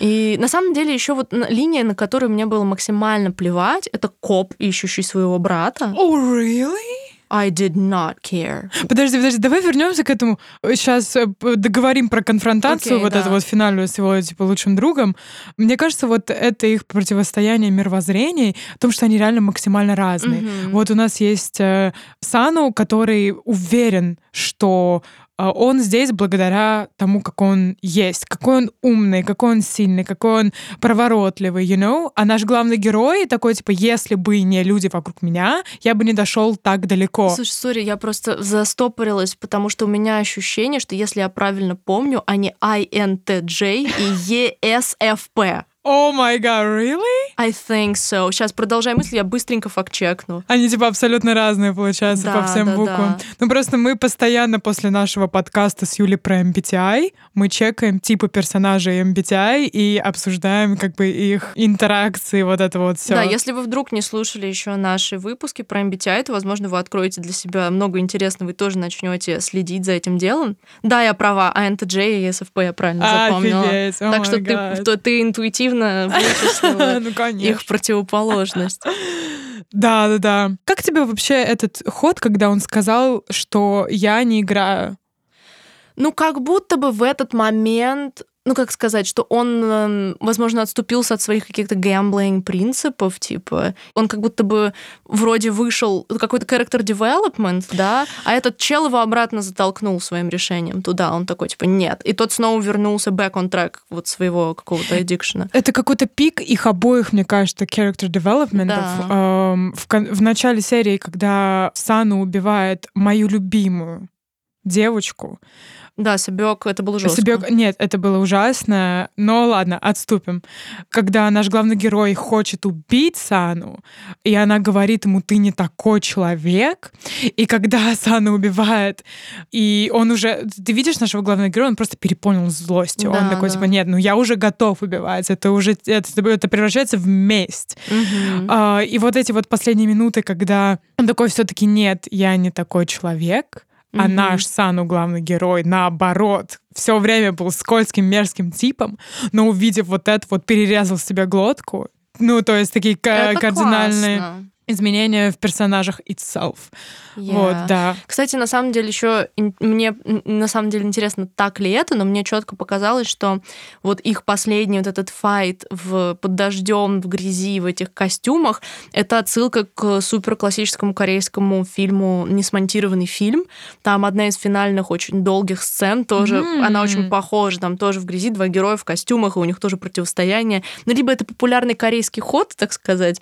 И на самом деле еще вот линия, на которую мне было максимально плевать, это коп, ищущий своего брата. Oh, really? I did not care. Подожди, подожди, давай вернемся к этому. Сейчас э, договорим про конфронтацию, okay, вот да. эту вот финальную с его типа лучшим другом. Мне кажется, вот это их противостояние мировоззрений, в том, что они реально максимально разные. Mm-hmm. Вот у нас есть э, Сану, который уверен, что а, он здесь благодаря тому, как он есть, какой он умный, какой он сильный, какой он проворотливый, you know? А наш главный герой такой, типа, если бы не люди вокруг меня, я бы не дошел так далеко. Слушай, сори, я просто застопорилась, потому что у меня ощущение, что если я правильно помню, они INTJ и ESFP. О май гад, really? I think so. Сейчас продолжай мысль, я быстренько факт-чекну. Они типа абсолютно разные, получаются, да, по всем да, буквам. Да. Ну просто мы постоянно после нашего подкаста с Юлей про MBTI, мы чекаем типы персонажей MBTI и обсуждаем как бы их интеракции, вот это вот все. Да, если вы вдруг не слушали еще наши выпуски про MBTI, то, возможно, вы откроете для себя много интересного и тоже начнете следить за этим делом. Да, я права, INTJ и ESFP я правильно запомнила. Офигеть, oh так что ты, то, ты интуитивно вычислила ну, их противоположность. Да, да, да. Как тебе вообще этот ход, когда он сказал, что я не играю? Ну, как будто бы в этот момент ну, как сказать, что он, эм, возможно, отступился от своих каких-то гэмблинг принципов, типа, он как будто бы вроде вышел, какой-то character development, да, а этот чел его обратно затолкнул своим решением туда, он такой, типа, нет. И тот снова вернулся back on track вот своего какого-то аддикшена. Это какой-то пик их обоих, мне кажется, character development. Да. Эм, в, в начале серии, когда Сану убивает мою любимую девочку, Да, Себек, это было жестко. Себек, нет, это было ужасно, но ладно, отступим. Когда наш главный герой хочет убить Сану, и она говорит ему, ты не такой человек, и когда Сану убивает, и он уже, ты видишь нашего главного героя, он просто переполнил злостью. Да, он такой, да. типа, нет, ну я уже готов убивать, это уже, это, это превращается в месть. Мгм. А, и вот эти вот последние минуты, когда он такой все-таки нет, я не такой человек, а Мгм. наш Сану, главный герой, наоборот, все время был скользким, мерзким типом, но увидев вот это, вот перерезал себе глотку. Ну, то есть такие Это кардинальные классно. Изменения в персонажах itself. Вот, Yeah. да. Кстати, на самом деле еще мне на самом деле интересно, так ли это, но мне четко показалось, что вот их последний вот этот файт в, под дождем, в грязи, в этих костюмах, это отсылка к супер классическому корейскому фильму «Несмонтированный фильм». Там одна из финальных очень долгих сцен тоже, М. она очень похожа, там тоже в грязи два героя в костюмах, и у них тоже противостояние. Ну, либо это популярный корейский ход, так сказать,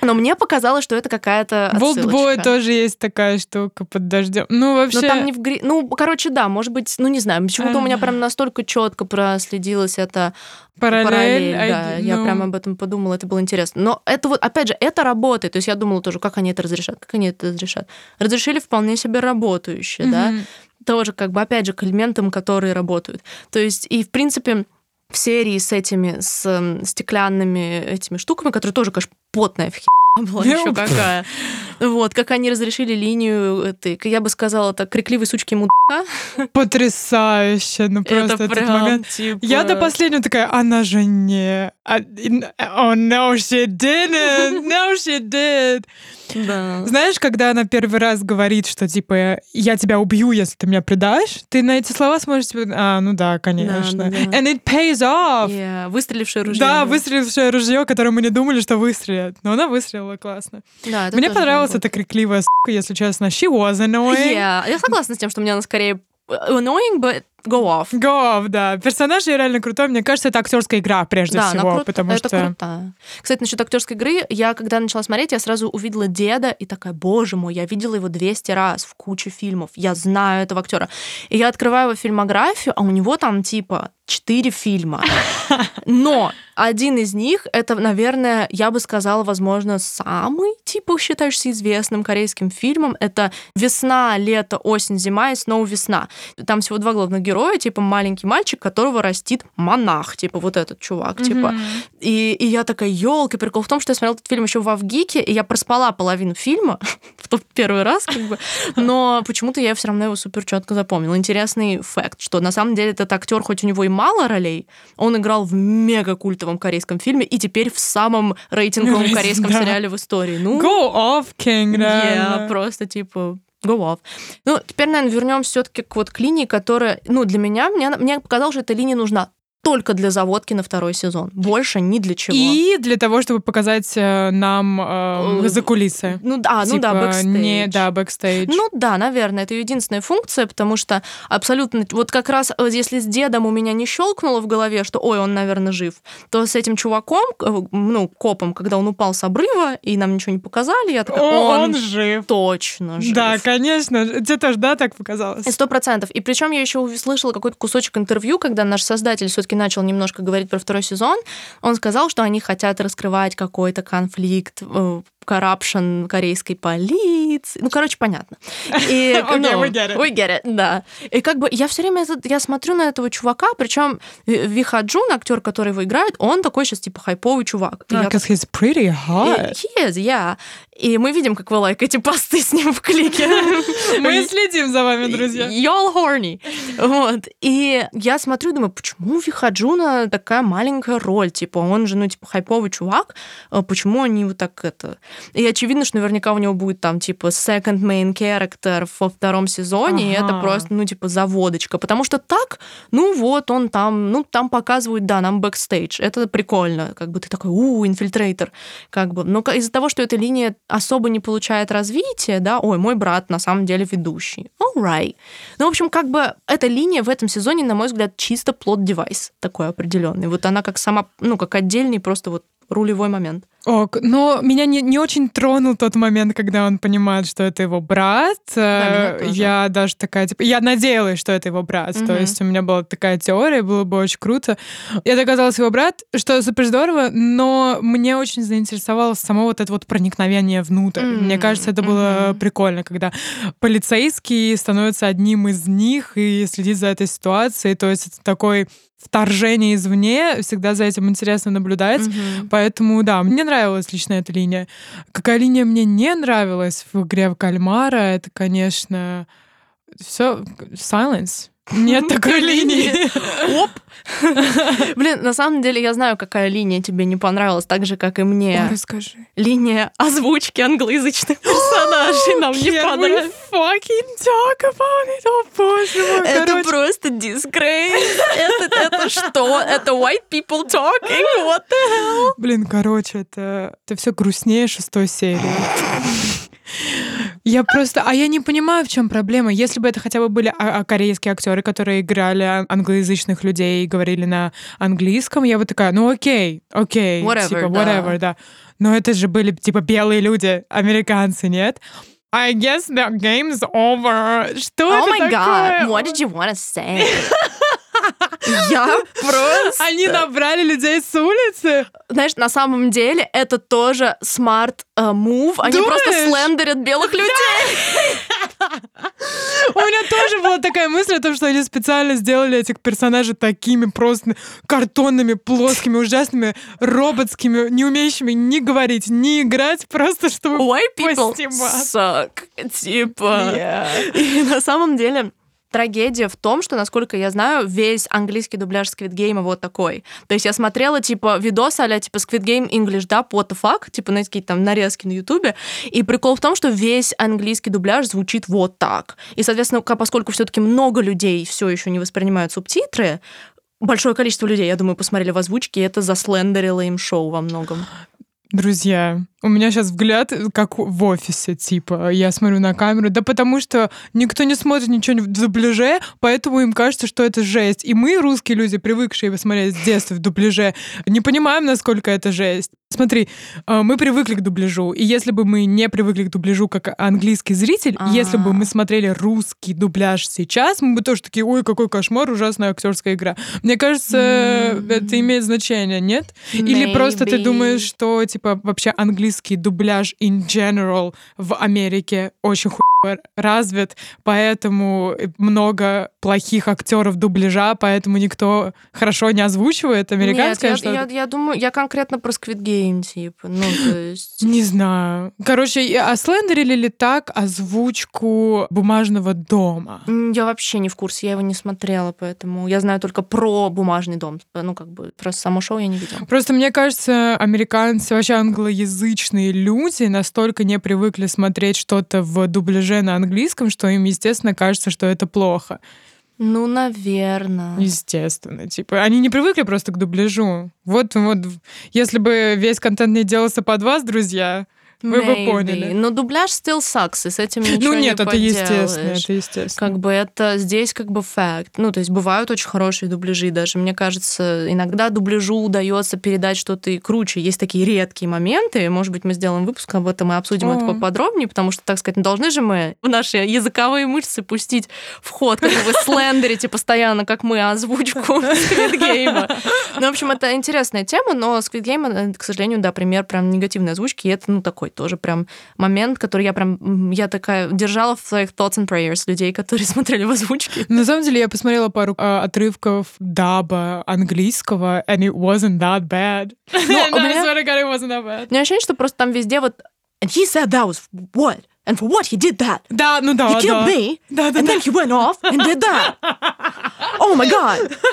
но мне показалось, что это какая-то. Олдбой тоже есть такая штука под дождем. Ну, вообще... Но там не в гри... Ну, короче, да, может быть, ну, не знаю, почему-то у меня прям настолько четко проследилась эта параллель. да, а, я ну, прям об этом подумала, это было интересно. Но это вот, опять же, это работает, то есть я думала тоже, как они это разрешат, как они это разрешат. Разрешили вполне себе работающее, да, мгм. тоже как бы, опять же, к элементам, которые работают. То есть, и, в принципе, в серии с этими, с стеклянными этими штуками, которые тоже, конечно, потная в была еще какая. Вот, как они разрешили линию этой, я бы сказала, так, крикливой сучки мудака. Потрясающе, ну просто это этот прям, момент. типа... Я до последнего такая, она же не... Oh, no, she didn't. No, she did. Да. Знаешь, когда она первый раз говорит, что, типа, я тебя убью, если ты меня предашь, ты на эти слова сможешь... типа, А, ну да, конечно. Да, да, да. And it pays off. Yeah, Выстрелившее ружье. Да, выстрелившее ружье, которое мы не думали, что выстрелят. Но она выстрелила классно. Да, это Мне тоже понравилась работает. эта крикливая сука, если честно. She was annoying. Yeah, Я согласна с тем, что мне она скорее annoying, but go off. Go off, да. Персонаж реально крутой. Мне кажется, это актерская игра прежде да, всего, крут- потому это что крутая. Кстати, насчет актерской игры, я когда начала смотреть, я сразу увидела деда и такая, боже мой, я видела его 200 раз в куче фильмов, я знаю этого актера. И я открываю его фильмографию, а у него там типа 4 фильма. Но один из них, это, наверное, я бы сказала, возможно, самый, типа, считаешься известным корейским фильмом. Это «Весна, лето, осень, зима» и снова «Весна». Там всего два главных героя, типа маленький мальчик, которого растит монах, типа вот этот чувак, типа. И, и я такая, елки, прикол в том, что я смотрела этот фильм еще в Авгике, и я проспала половину фильма в тот первый раз, как бы, но почему-то я все равно его супер четко запомнила. Интересный факт, что на самом деле этот актер, хоть у него и мало ролей, он играл в мега культовом корейском фильме и теперь в самом рейтинговом Рейтинг, корейском да. сериале в истории. Ну, Go off, King, yeah, реально. просто типа go off. Ну, теперь, наверное, вернемся все-таки к вот к линии, которая, ну, для меня, мне, мне показалось, что эта линия нужна только для заводки на второй сезон. Больше ни для чего. И для того, чтобы показать э, нам э, Э, за кулисы. Ну да, ну да, Типа, бэкстейдж. Не, да, бэкстейдж. Ну да, наверное, это единственная функция, потому что абсолютно, вот как раз вот если с дедом у меня не щелкнуло в голове, что, ой, он, наверное, жив, то с этим чуваком, э, ну, копом, когда он упал с обрыва, и нам ничего не показали, я такая, О, он, он жив. точно жив. Да, конечно. Тебе тоже, да, так показалось? Сто процентов. И причем я еще услышала какой-то кусочек интервью, когда наш создатель все-таки начал немножко говорить про второй сезон. Он сказал, что они хотят раскрывать какой-то конфликт, э, коррупшн корейской полиции. Ну, короче, понятно. И, Окей, ну, we get it. we get it, да. И как бы я все время я смотрю на этого чувака, причем Виха Джун, актер, который его играет, он такой сейчас типа хайповый чувак. И я Because he's pretty hot. He is, yeah. И мы видим, как вы лайкаете посты с ним в клике. Мы следим за вами, друзья. Y'all horny. Вот. И я смотрю, думаю, почему у Ви Хаджуна такая маленькая роль? Типа, он же, ну, типа, хайповый чувак. а Почему они вот так это... И очевидно, что наверняка у него будет там, типа, second main character во втором сезоне, и это Ага. просто, ну, типа, заводочка. Потому что так, ну, вот он там, ну, там показывают, да, нам бэкстейдж. Это прикольно. Как бы ты такой, у, infiltrator. Как бы. Но из-за того, что эта линия особо не получает развития, да, ой, мой брат на самом деле ведущий. Alright. Ну, в общем, как бы эта линия в этом сезоне, на мой взгляд, чисто плод-девайс такой определенный. Вот она как сама, ну, как отдельный просто вот рулевой момент. Ок, но меня не, не очень тронул тот момент, когда он понимает, что это его брат. Да, Э, тоже. я даже такая, типа, я надеялась, что это его брат. То Мгм. есть у меня была такая теория, было бы очень круто. Это оказалось его брат, что супер здорово, но мне очень заинтересовало само вот это вот проникновение внутрь. М, Мне кажется, это было мгм. прикольно, когда полицейский становится одним из них и следит за этой ситуацией. То есть это такое вторжение извне, всегда за этим интересно наблюдать. Мгм. Поэтому, да, мне нравилась лично эта линия. Какая линия мне не нравилась в игре в кальмара, это, конечно, все silence. Нет такой линии. Оп! Блин, на самом деле я знаю, какая линия тебе не понравилась, так же, как и мне. О, расскажи. Линия озвучки англоязычных персонажей нам не понравилась. fucking talk about it? О, боже мой. Это просто disgrace. Это, это что? Это white people talking? What the hell? Блин, короче, это, это все грустнее шестой серии. Я просто... А я не понимаю, в чем проблема. Если бы это хотя бы были а- а корейские актеры, которые играли англоязычных людей и говорили на английском, я бы такая, ну окей, окей. Whatever, типа, да. whatever, да. Но это же были, типа, белые люди, американцы, нет? I guess the game's over. Что Oh это my такое? god, what did you want to say? Я просто... Они набрали людей с улицы? Знаешь, на самом деле это тоже смарт мув. Они Думаешь? просто слендерят белых людей. У меня тоже была такая мысль о том, что они специально сделали этих персонажей такими просто картонными, плоскими, ужасными, роботскими, не умеющими ни говорить, ни играть, просто чтобы White people suck. Типа... Yeah. И на самом деле трагедия в том, что, насколько я знаю, весь английский дубляж Squid Game вот такой. То есть я смотрела, типа, видос а типа, Squid Game English Dub, what the fuck, типа, на какие-то там нарезки на Ютубе. И прикол в том, что весь английский дубляж звучит вот так. И, соответственно, поскольку все таки много людей все еще не воспринимают субтитры, большое количество людей, я думаю, посмотрели в озвучке, и это заслендерило им шоу во многом. Друзья, у меня сейчас взгляд как в офисе, типа, я смотрю на камеру, да потому что никто не смотрит ничего в дубляже, поэтому им кажется, что это жесть. И мы, русские люди, привыкшие смотреть с детства в дубляже, не понимаем, насколько это жесть. Смотри, э, мы привыкли к дубляжу, и если бы мы не привыкли к дубляжу как английский зритель, А. если бы мы смотрели русский дубляж сейчас, мы бы тоже такие, ой, какой кошмар, ужасная актерская игра. Мне кажется, это имеет значение, нет? Или просто ты думаешь, что типа вообще английский дубляж in general в Америке очень хуй развит, поэтому много плохих актеров дубляжа, поэтому никто хорошо не озвучивает американское Нет, я, что-то? я, я думаю, я конкретно про Squid Game, типа, ну, то есть... Не знаю. Короче, и- а слендерили ли так озвучку бумажного дома? Я вообще не в курсе, я его не смотрела, поэтому я знаю только про бумажный дом. Ну, как бы, просто само шоу я не видела. Просто мне кажется, американцы, вообще англоязычные люди настолько не привыкли смотреть что-то в дубляже на английском, что им, естественно, кажется, что это плохо. Ну, наверное. Естественно. Типа, они не привыкли просто к дубляжу. Вот, вот, если бы весь контент не делался под вас, друзья, вы бы поняли. Но дубляж still sucks, и с этим ничего ну не нет, это естественно, поделаешь. это естественно. Как бы это здесь как бы факт. Ну, то есть бывают очень хорошие дубляжи. Даже, мне кажется, иногда дубляжу удается передать что-то и круче. Есть такие редкие моменты. Может быть, мы сделаем выпуск об этом и обсудим О. это поподробнее, потому что, так сказать, не должны же мы в наши языковые мышцы пустить в ход, как вы слендерите постоянно, как мы, озвучку Game. Ну, в общем, это интересная тема, но Game, э, к сожалению, да, пример прям негативной озвучки, и это, ну, такой тоже прям момент, который я прям, я такая держала в своих thoughts and prayers людей, которые смотрели в озвучке. На самом деле я посмотрела пару а, отрывков даба английского, and it wasn't that bad. Но у I меня- swear to God, it wasn't that bad. У меня ощущение, что просто там везде вот And he said that was what? And for what he did that? Да, ну да, He killed да. me, Да, да, and да. then he went off and did that. Oh my god.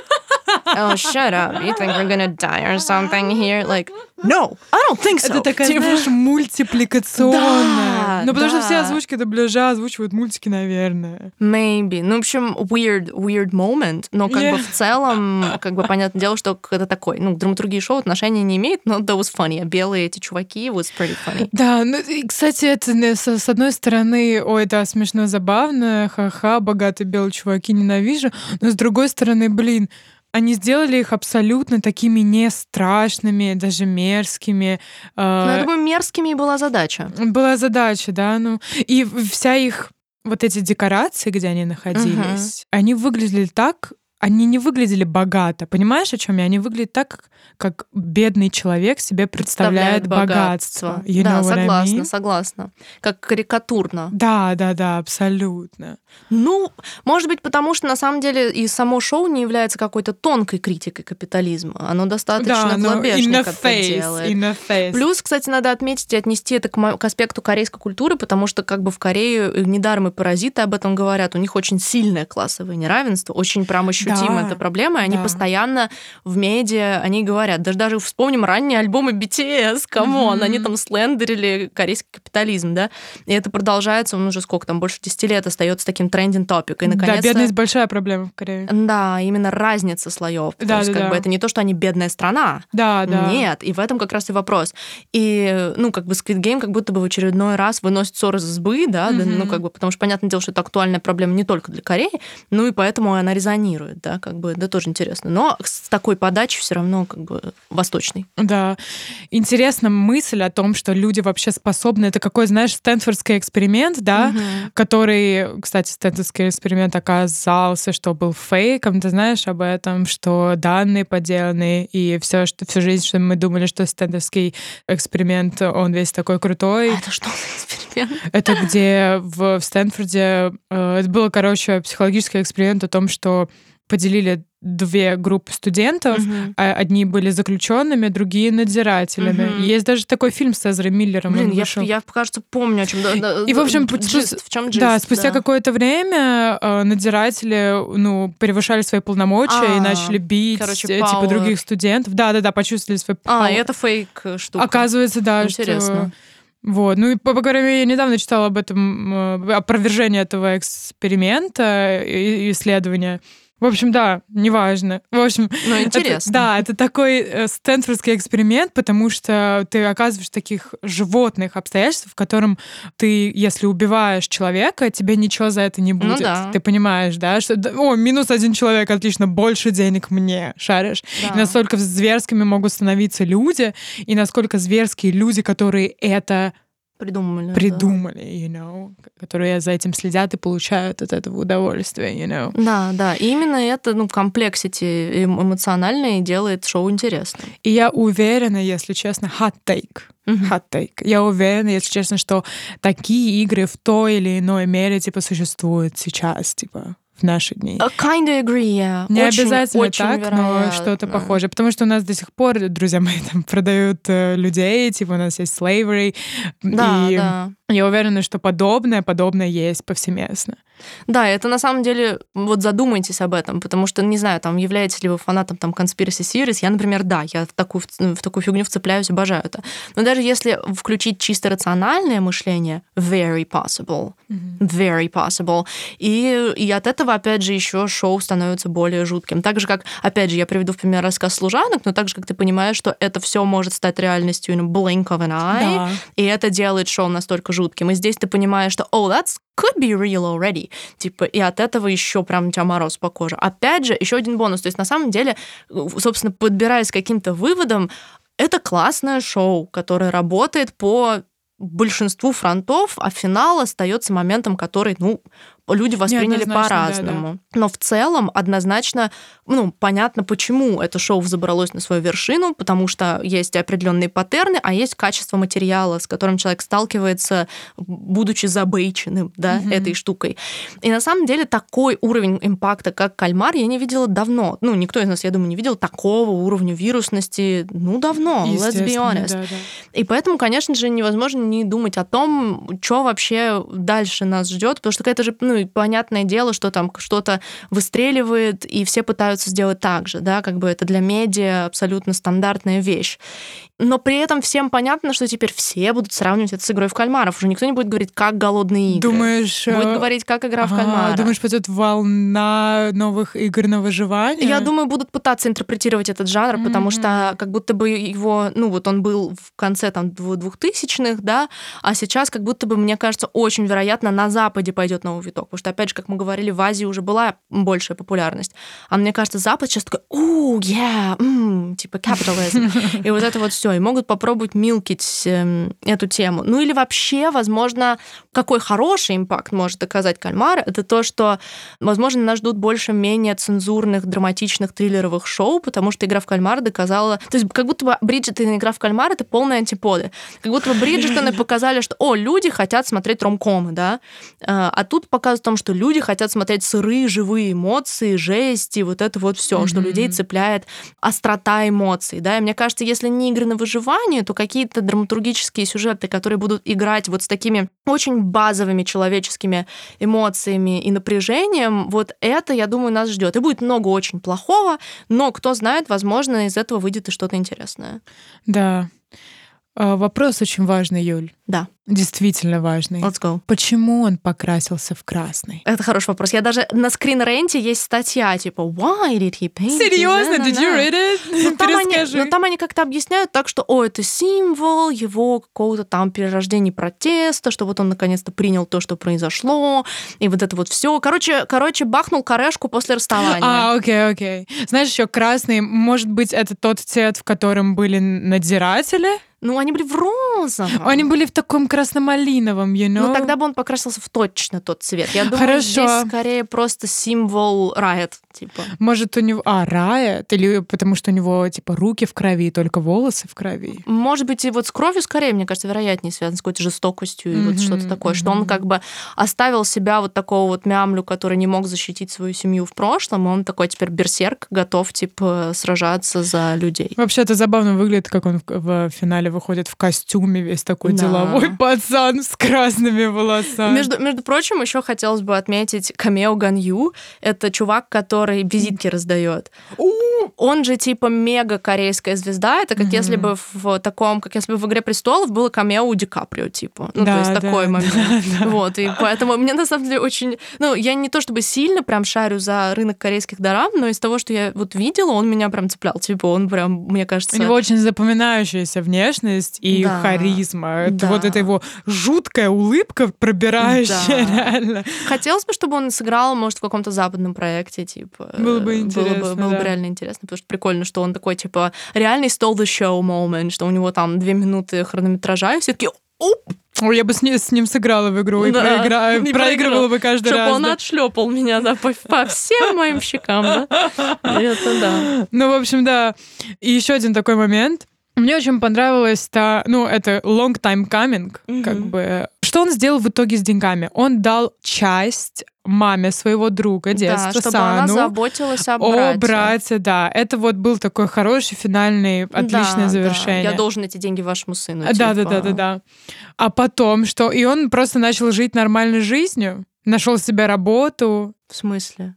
Oh, shut up. You think we're gonna die or something here? Like, no, I don't think so. Это такая, Типа, знаешь, мультипликационная. Да, ну, потому что все озвучки дубляжа озвучивают мультики, наверное. Maybe. Ну, в общем, weird, weird moment, но как Yeah. бы в целом, как бы понятное дело, что это такой, ну, к драматургии шоу отношения не имеет, но that was funny. А белые эти чуваки was pretty funny. Да, ну, и, кстати, это не- с, с одной стороны, ой, да, смешно, забавно, ха-ха, богатые белые чуваки, ненавижу, но с другой стороны, блин, они сделали их абсолютно такими не страшными, даже мерзкими. Ну, я думаю, мерзкими была задача. Была задача, да. Ну, и вся их вот эти декорации, где они находились, угу. они выглядели так, они не выглядели богато. Понимаешь, о чем я? Они выглядят так, как, как бедный человек себе представляет, представляет богатство. богатство. You да, согласна, I mean? согласна. Как карикатурно. Да, да, да, абсолютно. Ну, может быть, потому что на самом деле и само шоу не является какой-то тонкой критикой капитализма. Оно достаточно да, делает. In the face. Плюс, кстати, надо отметить и отнести это к, к аспекту корейской культуры, потому что как бы в Корее недаром и паразиты об этом говорят. У них очень сильное классовое неравенство, очень прям еще ощутима да, эта проблема, и они да. постоянно в медиа, они говорят, даже, даже вспомним ранние альбомы BTS, come on, mm-hmm. они там slander или корейский капитализм, да, и это продолжается, он уже сколько там, больше 10 лет остается таким trending topic, и наконец Да, бедность большая проблема в Корее. Да, именно разница слоев, да, то есть да, как да. бы это не то, что они бедная страна, да, да. нет, и в этом как раз и вопрос. И, ну, как бы Squid Game как будто бы в очередной раз выносит сор из избы, да, mm-hmm. ну, как бы, потому что, понятное дело, что это актуальная проблема не только для Кореи, ну, и поэтому она резонирует да, как бы, да, тоже интересно. Но с такой подачей все равно как бы восточный. Да. Интересна мысль о том, что люди вообще способны, это какой, знаешь, Стэнфордский эксперимент, да, угу. который, кстати, Стэнфордский эксперимент оказался, что был фейком, ты знаешь об этом, что данные подделаны, и все, что всю жизнь, что мы думали, что Стэнфордский эксперимент, он весь такой крутой. А это что за эксперимент? Это где в, в Стэнфорде, э, это было, короче, психологический эксперимент о том, что поделили две группы студентов. Uh-huh. Одни были заключенными, другие надзирателями. Uh-huh. Есть даже такой фильм с Эзрой Миллером. Блин, я, я, кажется, помню, о чем. И, в общем, джист, в чем джист, да, спустя да. какое-то время э, надзиратели ну, превышали свои полномочия а, и начали бить короче, э, типа других студентов. Да-да-да, почувствовали свой А, это фейк штука. Оказывается, да, Интересно. что... Вот. Ну и, по, по крайней мере, я недавно читала об этом э, опровержение этого эксперимента, исследования. В общем, да, неважно. В общем, ну, интересно. Это, да, это такой э, стэнфордский эксперимент, потому что ты оказываешь таких животных обстоятельств, в котором ты, если убиваешь человека, тебе ничего за это не ну будет. Ну, да. Ты понимаешь, да, что о, минус один человек, отлично, больше денег мне, шаришь. Да. И насколько зверскими могут становиться люди, и насколько зверские люди, которые это придумали. Придумали, да. you know, которые за этим следят и получают от этого удовольствие, you know. Да, да. И именно это, ну, комплексити эмоциональное делает шоу интересным. И я уверена, если честно, hot take. Hot take. Я уверена, если честно, что такие игры в той или иной мере, типа, существуют сейчас, типа, в наши дни. I kinda agree, yeah. Не очень, обязательно очень так, вероятно. но что-то похожее. Потому что у нас до сих пор, друзья мои, там продают э, людей, типа у нас есть slavery. Да, и да. Я уверена, что подобное, подобное есть повсеместно. Да, это на самом деле, вот задумайтесь об этом, потому что, не знаю, там, являетесь ли вы фанатом там conspiracy series, я, например, да, я в такую, в такую фигню вцепляюсь, обожаю это. Но даже если включить чисто рациональное мышление, very possible, mm-hmm. very possible, и, и от этого, опять же, еще шоу становится более жутким. Так же, как, опять же, я приведу в пример рассказ служанок, но так же, как ты понимаешь, что это все может стать реальностью in a blink of an eye, да. и это делает шоу настолько жутким. И здесь ты понимаешь, что, oh, that's could be real already. Типа, и от этого еще прям у тебя мороз по коже. Опять же, еще один бонус. То есть, на самом деле, собственно, подбираясь к каким-то выводам, это классное шоу, которое работает по большинству фронтов, а финал остается моментом, который, ну, люди восприняли по-разному. Да, да. Но в целом однозначно, ну, понятно, почему это шоу взобралось на свою вершину, потому что есть определенные паттерны, а есть качество материала, с которым человек сталкивается, будучи забейченным, да, угу. этой штукой. И на самом деле такой уровень импакта, как кальмар, я не видела давно. Ну, никто из нас, я думаю, не видел такого уровня вирусности, ну, давно, let's be honest. Да, да. И поэтому, конечно же, невозможно не думать о том, что вообще дальше нас ждет, потому что это же, ну, и понятное дело, что там что-то выстреливает, и все пытаются сделать так же, да, как бы это для медиа абсолютно стандартная вещь. Но при этом всем понятно, что теперь все будут сравнивать это с игрой в кальмаров. Уже никто не будет говорить, как голодные игры. Думаешь... Будет э, говорить, как игра в кальмара. Думаешь, пойдет волна новых игр на выживание? Я думаю, будут пытаться интерпретировать этот жанр, потому что как будто бы его, ну вот он был в конце там двухтысячных, да, а сейчас как будто бы, мне кажется, очень вероятно, на Западе пойдет новый виток. Потому что, опять же, как мы говорили, в Азии уже была большая популярность. А мне кажется, Запад сейчас такой, у, yeah, м, типа capitalism. И вот это вот все. И могут попробовать милкить эм, эту тему. Ну или вообще, возможно, какой хороший импакт может оказать кальмар, это то, что, возможно, нас ждут больше менее цензурных, драматичных, триллеровых шоу, потому что игра в кальмар доказала... То есть как будто бы Бриджит и игра в кальмар — это полные антиподы. Как будто бы Бриджитоны показали, что, о, люди хотят смотреть ромкомы, да, а а тут показывают о том, что люди хотят смотреть сырые, живые эмоции, жести, вот это вот все, что людей цепляет острота эмоций, да, и мне кажется, если не игры на выживание, то какие-то драматургические сюжеты, которые будут играть вот с такими очень базовыми человеческими эмоциями и напряжением, вот это, я думаю, нас ждет. И будет много очень плохого, но кто знает, возможно, из этого выйдет и что-то интересное. Да. А, Вопрос очень важный, Юль. Да. Действительно важный. Let's go. Почему он покрасился в красный? Это хороший вопрос. Я даже на скринренте есть статья, типа, why did he paint it?» Серьезно? Did you read it? Ну, там они, ну, там они как-то объясняют так, что, о, это символ его какого-то там перерождения протеста, что вот он наконец-то принял то, что произошло, и вот это вот все. Короче, короче, бахнул корешку после расставания. А, окей, окей. Знаешь, еще красный, может быть, это тот цвет, в котором были надзиратели? Ну, они были в розовом. Они были в таком красно-малиновом, you know? Ну, тогда бы он покрасился в точно тот цвет. Я думаю, Хорошо. здесь скорее просто символ riot, типа. Может, у него... А, Райт? Или потому что у него, типа, руки в крови, только волосы в крови? Может быть, и вот с кровью скорее, мне кажется, вероятнее связан с какой-то жестокостью и вот Мгм, что-то такое, что он как бы оставил себя вот такого вот мямлю, который не мог защитить свою семью в прошлом, и он такой теперь берсерк, готов, типа, сражаться за людей. Вообще, это забавно выглядит, как он в, в финале выходит в костюме, весь такой Да. деловой пацан с красными волосами. Между, между прочим, еще хотелось бы отметить камео Ганью. Это чувак, который визитки раздает. Он же типа мега корейская звезда. Это как если бы в таком, как если бы в Игре престолов было камео у Ди Каприо, типа. Ну, то Да, есть да, такой да, момент. да. Вот, и поэтому мне на самом деле очень... Ну, я не то чтобы сильно прям шарю за рынок корейских дорам, но из того, что я вот видела, он меня прям цеплял. Типа, он прям, мне кажется... У него очень запоминающаяся внешность и Да. харизма. Это Да. вот эта его жуткая улыбка, пробирающая Да. реально. Хотелось бы, чтобы он сыграл, может, в каком-то западном проекте, типа. Было бы интересно, Было бы, было бы реально интересно, потому что прикольно, что он такой, типа, реальный stole the show moment, что у него там две минуты хронометража, и все таки оп, Ой, я бы с, не- с ним сыграла в игру и Да, проигра- и проигрывала бы каждый чтобы раз. он да. отшлепал меня, да, по, по всем моим щекам, да. Это да. Ну, в общем, да. И еще один такой момент. Мне очень понравилось, та, ну, это long time coming, Мгм. как бы. Что он сделал в итоге с деньгами? Он дал часть маме своего друга детства, да, чтобы она Сану, заботилась об о брате. брате, да. Это вот был такой хороший финальный, отличное Да, завершение. Да. Я должен эти деньги вашему сыну. Да, да, типа. да, да, да. А потом что? И он просто начал жить нормальной жизнью, нашел себе работу. В смысле?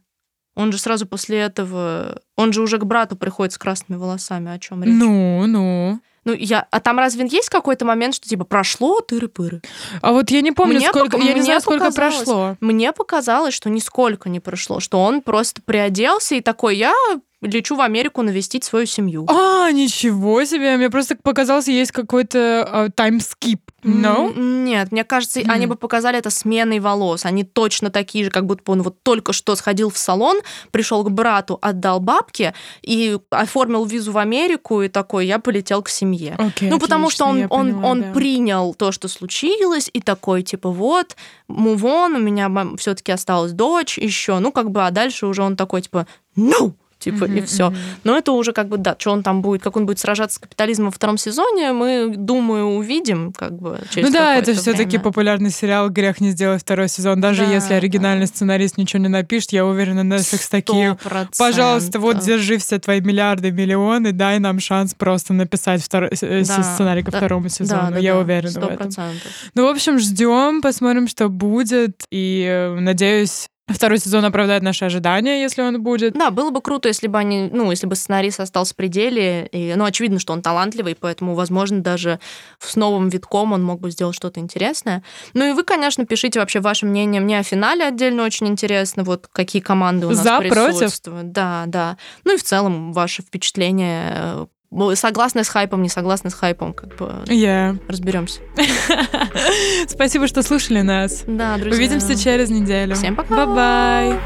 Он же сразу после этого... Он же уже к брату приходит с красными волосами. О чем речь? Ну, ну. Ну, я... А там разве есть какой-то момент, что типа прошло тыры-пыры? А вот я не помню, Мне сколько, пока- я не знаю, сколько прошло. Мне показалось, что нисколько не прошло, что он просто приоделся и такой, я лечу в Америку навестить свою семью. А, ничего себе! Мне просто показалось, есть какой-то таймскип. No? М, Нет, мне кажется, М. они бы показали это сменой волос. Они точно такие же, как будто бы он вот только что сходил в салон, пришел к брату, отдал бабки и оформил визу в Америку и такой, я полетел к семье. Окей, Ну, потому что он, он, поняла, он да. принял то, что случилось, и такой, типа, вот, move on, у меня все-таки осталась дочь еще, ну, как бы, а дальше уже он такой, типа, no! Типа, и Мгм, все. мгм. Но это уже как бы, да, что он там будет, как он будет сражаться с капитализмом во втором сезоне, мы, думаю, увидим, как бы, через Ну да, это все-таки время. популярный сериал, грех не сделать второй сезон. Даже Да, если оригинальный сценарист ничего не напишет, я уверена, Netflix такие. Пожалуйста, вот держи все твои миллиарды, миллионы, дай нам шанс просто написать второй, э, Да, сценарий ко да, второму Да, сезону. да, я да, уверена в сто этом. Ну, в общем, ждем, посмотрим, что будет. И э, надеюсь, Второй сезон оправдает наши ожидания, если он будет. Да, было бы круто, если бы они, ну, если бы сценарист остался в пределе. И, ну, очевидно, что он талантливый, поэтому, возможно, даже с новым витком он мог бы сделать что-то интересное. Ну и вы, конечно, пишите вообще ваше мнение. Мне о финале отдельно очень интересно, вот какие команды у нас За, присутствуют. против? Да, да. Ну и в целом ваше впечатление э, Согласны с хайпом, не согласны с хайпом, как бы Yeah. разберемся. Спасибо, что слушали нас. Да, друзья. Увидимся через неделю. Всем пока. Bye-bye.